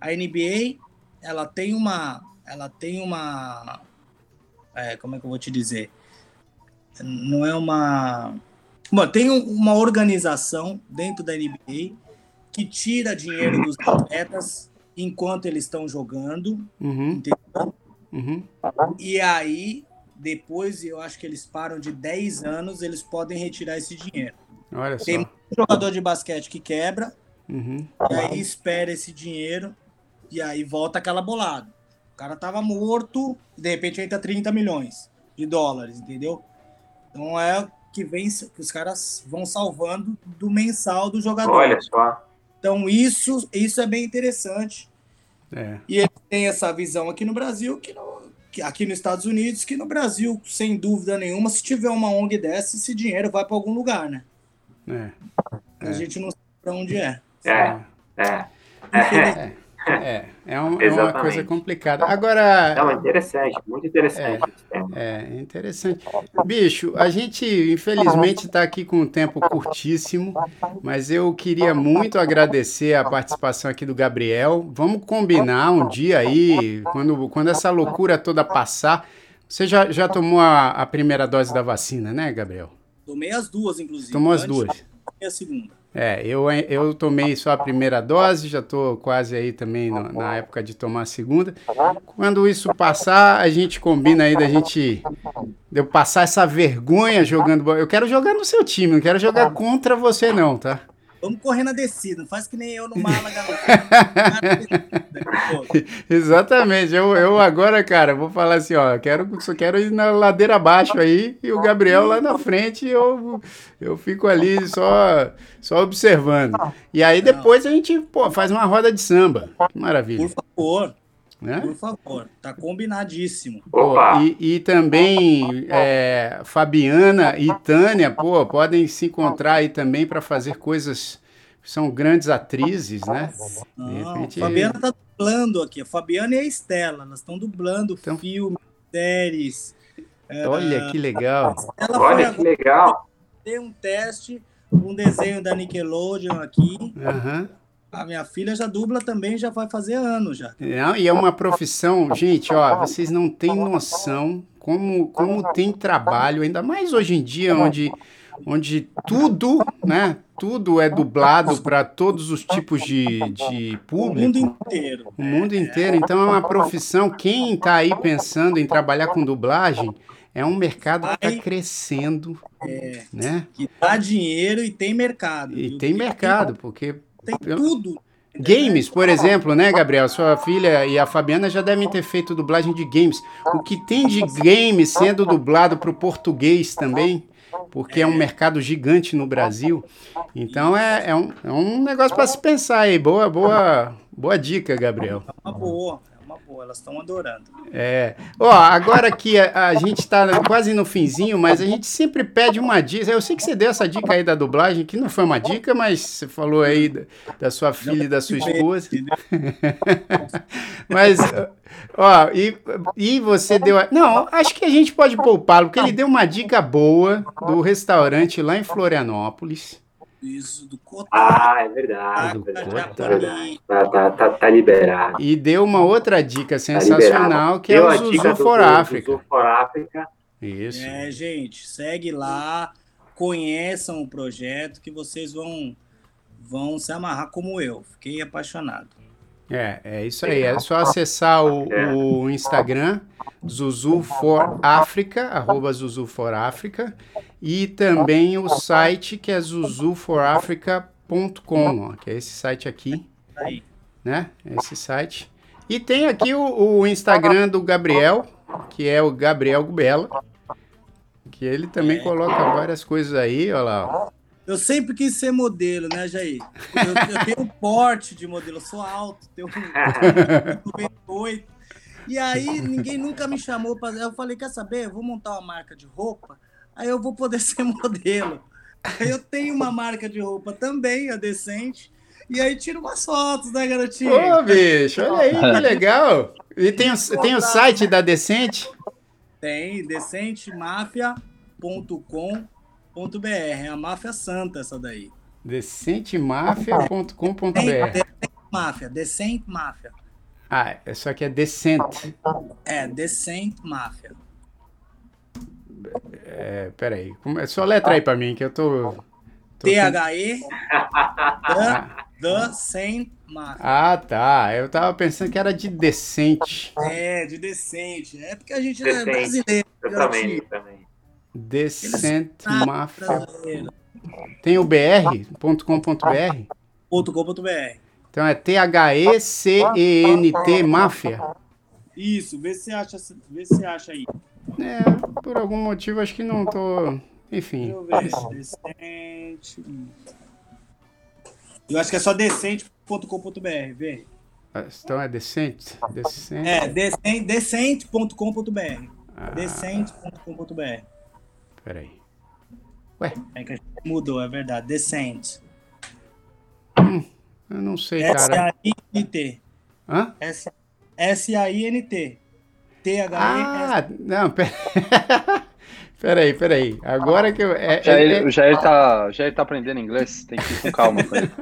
a NBA, ela tem uma, ela tem uma, é, como é que eu vou te dizer? Não é uma, bom, tem uma organização dentro da NBA que tira dinheiro dos atletas enquanto eles estão jogando, uhum. entendeu? Uhum. E aí, depois, eu acho que eles param de 10 anos, eles podem retirar esse dinheiro. Olha Tem só. um jogador de basquete que quebra, uhum. e aí espera esse dinheiro, e aí volta aquela bolada. O cara tava morto, e de repente entra 30 milhões de dólares, entendeu? Então é que vem que os caras vão salvando do mensal do jogador. Olha só. Então, isso, isso é bem interessante. É. E ele tem essa visão aqui no Brasil, que, que aqui nos Estados Unidos, que no Brasil, sem dúvida nenhuma, se tiver uma ONG dessa, esse dinheiro vai para algum lugar, né? É. A é. gente não sabe para onde é. É. É. é. É, é, um, é, uma coisa complicada. Agora. Não, é interessante, muito interessante. É, é interessante. Bicho, a gente infelizmente está aqui com um tempo curtíssimo, mas eu queria muito agradecer a participação aqui do Gabriel. Vamos combinar um dia aí, quando, quando essa loucura toda passar. Você já, já tomou a, a primeira dose da vacina, né, Gabriel? Tomei as duas, inclusive. Tomou as duas. E a segunda. É, eu, eu tomei só a primeira dose, já estou quase aí também no, na época de tomar a segunda. Quando isso passar, a gente combina aí da gente de eu passar essa vergonha jogando bola. Eu quero jogar no seu time, não quero jogar contra você não, tá? Vamos correr na descida, não faz que nem eu no Málaga. Exatamente. Eu, eu agora, cara, vou falar assim, ó, quero, só quero ir na ladeira abaixo aí e o Gabriel lá na frente eu, eu fico ali só, só observando. E aí depois a gente, pô, faz uma roda de samba. Maravilha. Por favor. Né? Por favor, tá combinadíssimo. Pô, e, e também é, Fabiana e Tânia, pô, podem se encontrar aí também para fazer coisas. São grandes atrizes, né? Não, repente... Fabiana tá dublando aqui. A Fabiana e a Estela, elas estão dublando então... filmes, séries. Olha que legal. Ela Olha que legal. Tem um teste, um desenho da Nickelodeon aqui. Aham. Uhum. A minha filha já dubla também, já vai fazer anos já. Não, e é uma profissão, gente, ó, vocês não têm noção como, como tem trabalho, ainda mais hoje em dia, onde, onde tudo, né, tudo é dublado para todos os tipos de, de público. O mundo inteiro. O mundo inteiro. Então é uma profissão. Quem está aí pensando em trabalhar com dublagem, é um mercado que está crescendo. É, né? Que dá dinheiro e tem mercado. E tem mercado, porque tem tudo. Games, por exemplo, né, Gabriel? Sua filha e a Fabiana já devem ter feito dublagem de games. O que tem de games sendo dublado para o português também, porque é um mercado gigante no Brasil. Então é, é, um, é um negócio para se pensar aí. Boa, boa, boa dica, Gabriel. É uma boa elas estão adorando. É. Ó, agora que a, a gente está quase no finzinho, mas a gente sempre pede uma dica. Eu sei que você deu essa dica aí da dublagem, que não foi uma dica, mas você falou aí da, da sua filha e da sua esposa. mas, ó, e, e você deu. A... Não, acho que a gente pode poupá-lo, porque ele deu uma dica boa do restaurante lá em Florianópolis. Isso, do Cotar. Ah, é verdade. Do Tá, tá, tá, tá, liberado. E deu uma outra dica sensacional, tá que é o Zuzu for África. Zuzu for África. Isso. É, gente, segue lá, conheçam o projeto que vocês vão, vão se amarrar como eu. Fiquei apaixonado. É, é isso aí. É só acessar o, o Instagram, Zuzu for África, arroba Zuzu for África, e também o site que é zuzuforafrica.com, que é esse site aqui, né? Esse site. E tem aqui o, o Instagram do Gabriel, que é o Gabriel Gubela, que ele também coloca várias coisas aí, olha lá. Eu sempre quis ser modelo, né, Jair? Eu, eu tenho um porte de modelo, eu sou alto, tenho um 98. E aí ninguém nunca me chamou para. Eu falei, quer saber? Eu vou montar uma marca de roupa, aí eu vou poder ser modelo. Aí eu tenho uma marca de roupa também, a Decente. E aí tiro umas fotos, né, garotinho? Ô, bicho, olha aí que legal. E tem, tem o site da Decente? Tem, decentemafia.com .br, é a máfia santa essa daí. Decentemafia.com.br Máfia, Decent Máfia. Ah, é só que é Decent. É, Decent Máfia. É, peraí. É só letra aí pra mim, que eu tô... tô T-H-E The, the Saint máfia. Ah, tá. Eu tava pensando que era de decente. É, de decente. É porque a gente Decente. é brasileiro. Eu também, eu também. Decent Ah, Mafia. Tem o br.com.br? .com.br. Então é T-H-E-C-E-N-T Máfia. Isso, vê se você acha, vê se você acha aí. É, por algum motivo acho que não tô. Deixa Enfim. eu ver. Decente. Eu acho que é só decente.com.br, vê. Então é decente? Decente. É, decente- decente.com.br. Ah, Decente.com.br. peraí. É que a gente mudou, é verdade. Decente. Eu não sei, cara. S-A-I-N-T. Hã? S- S-A-I-N-T. T-H-E-S. Ah, não, pera... peraí, peraí. Agora que eu. É, Jair, é- é- O Jair tá, o Jair tá aprendendo inglês, tem que ir com calma com ele.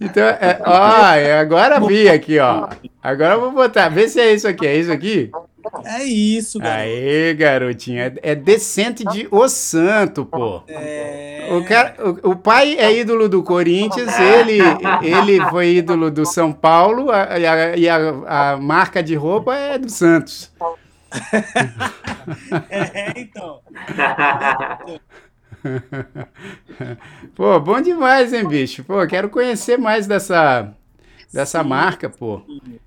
Então, é, ó, agora vi aqui, ó. Agora eu vou botar, vê se é isso aqui. É isso aqui? É isso, garoto. Aê, garotinho. É, é decente de O Santo, pô. É... O, cara, o, o pai é ídolo do Corinthians, ele, ele foi ídolo do São Paulo a- e, a, e a- a marca de roupa é do Santos. É, então. Pô, bom demais, hein, bicho? Pô, quero conhecer mais dessa, dessa Sim. marca, pô.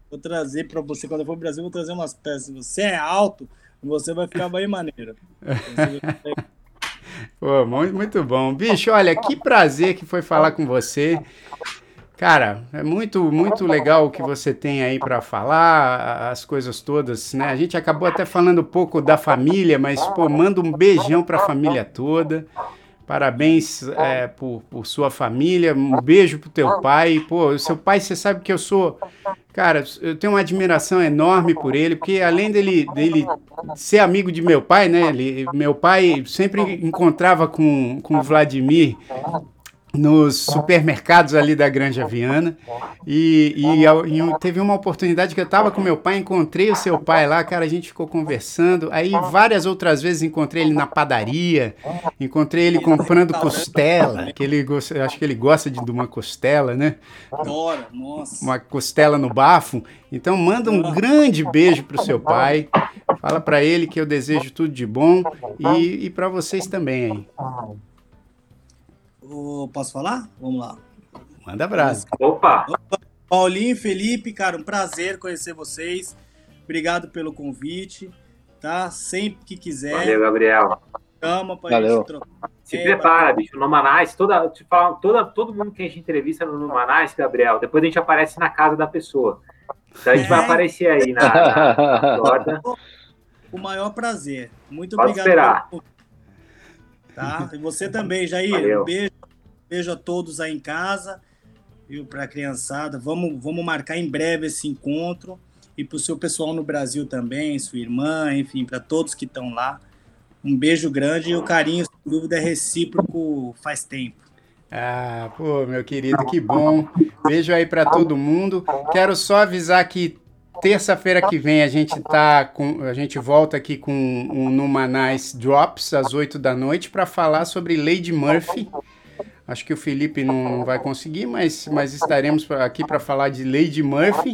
Vou trazer pra você, quando eu for pro Brasil, vou trazer umas peças. Se você é alto, você vai ficar bem maneiro. Vai- Pô, mu- muito bom. Bicho, olha, que prazer que foi falar com você. Cara, é muito, muito legal o que você tem aí para falar, as coisas todas, né? A gente acabou até falando um pouco da família, mas, pô, manda um beijão para a família toda. Parabéns é, por, por sua família, um beijo pro teu pai. Pô, seu pai, você sabe que eu sou. Cara, eu tenho uma admiração enorme por ele, porque além dele, dele ser amigo de meu pai, né? Ele, meu pai sempre encontrava com, com o Vladimir nos supermercados ali da Granja Viana e, e, e teve uma oportunidade que eu estava com meu pai, encontrei o seu pai lá, cara, a gente ficou conversando, aí várias outras vezes encontrei ele na padaria, encontrei ele comprando costela, que ele gosta, acho que ele gosta de, de uma costela, né? Adoro, nossa. uma costela no bafo. Então manda um grande beijo pro seu pai. Fala para ele que eu desejo tudo de bom e, e para vocês também aí. Posso falar? Vamos lá. Manda abraço. Opa! Paulinho e Felipe, cara, um prazer conhecer vocês. Obrigado pelo convite, tá? Sempre que quiser, Valeu, Gabriel. chama pra Valeu. gente trocar. Se É, prepara, bicho. No Manais, toda, te falo, toda, todo mundo que a gente entrevista no Manais, Gabriel, depois a gente aparece na casa da pessoa. Então a gente vai É. aparecer aí na, na, na. O maior prazer. Muito Pode obrigado. esperar. Tá? E você também, Jair. Valeu. Um beijo, beijo a todos aí em casa. Viu, pra criançada. Vamos, vamos marcar em breve esse encontro. E pro seu pessoal no Brasil também, sua irmã, enfim, para todos que estão lá. Um beijo grande e o carinho, sem dúvida, é recíproco faz tempo. Ah, pô, meu querido, que bom. Beijo aí para todo mundo. Quero só avisar que terça-feira que vem a gente tá com a gente volta aqui com um Numanais Drops às 8 da noite para falar sobre Lady Murphy. Acho que o Felipe não vai conseguir, mas, mas estaremos aqui para falar de Lady Murphy.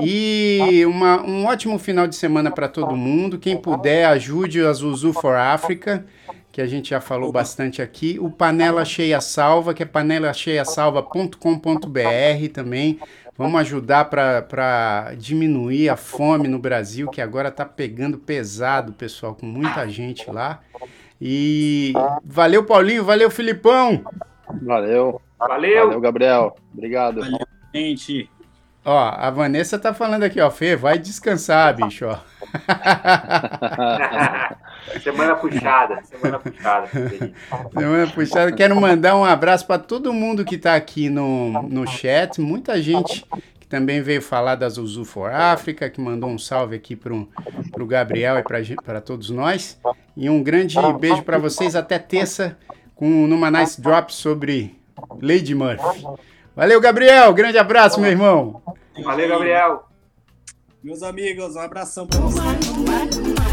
E uma- um ótimo final de semana para todo mundo. Quem puder, ajude a Zuzu for Africa, que a gente já falou bastante aqui. O Panela Cheia Salva, que é panelaszeiasalva.com.br também. Vamos ajudar para diminuir a fome no Brasil, que agora está pegando pesado, pessoal, com muita gente lá. E valeu, Paulinho, valeu, Filipão. Valeu. Valeu! Valeu, Gabriel. Obrigado. Valeu. Gente, Ó, a Vanessa tá falando aqui, ó, Fê, vai descansar, bicho, ó. semana puxada, semana puxada. Semana puxada. Quero mandar um abraço para todo mundo que está aqui no, no chat. Muita gente que também veio falar da Zuzu for Africa, que mandou um salve aqui para o Gabriel e para todos nós. E um grande beijo para vocês. Até terça com numa Nice Drop sobre Lady Murphy. Valeu, Gabriel. Grande abraço, meu irmão. Valeu, Gabriel! Meus amigos, um abração para vocês.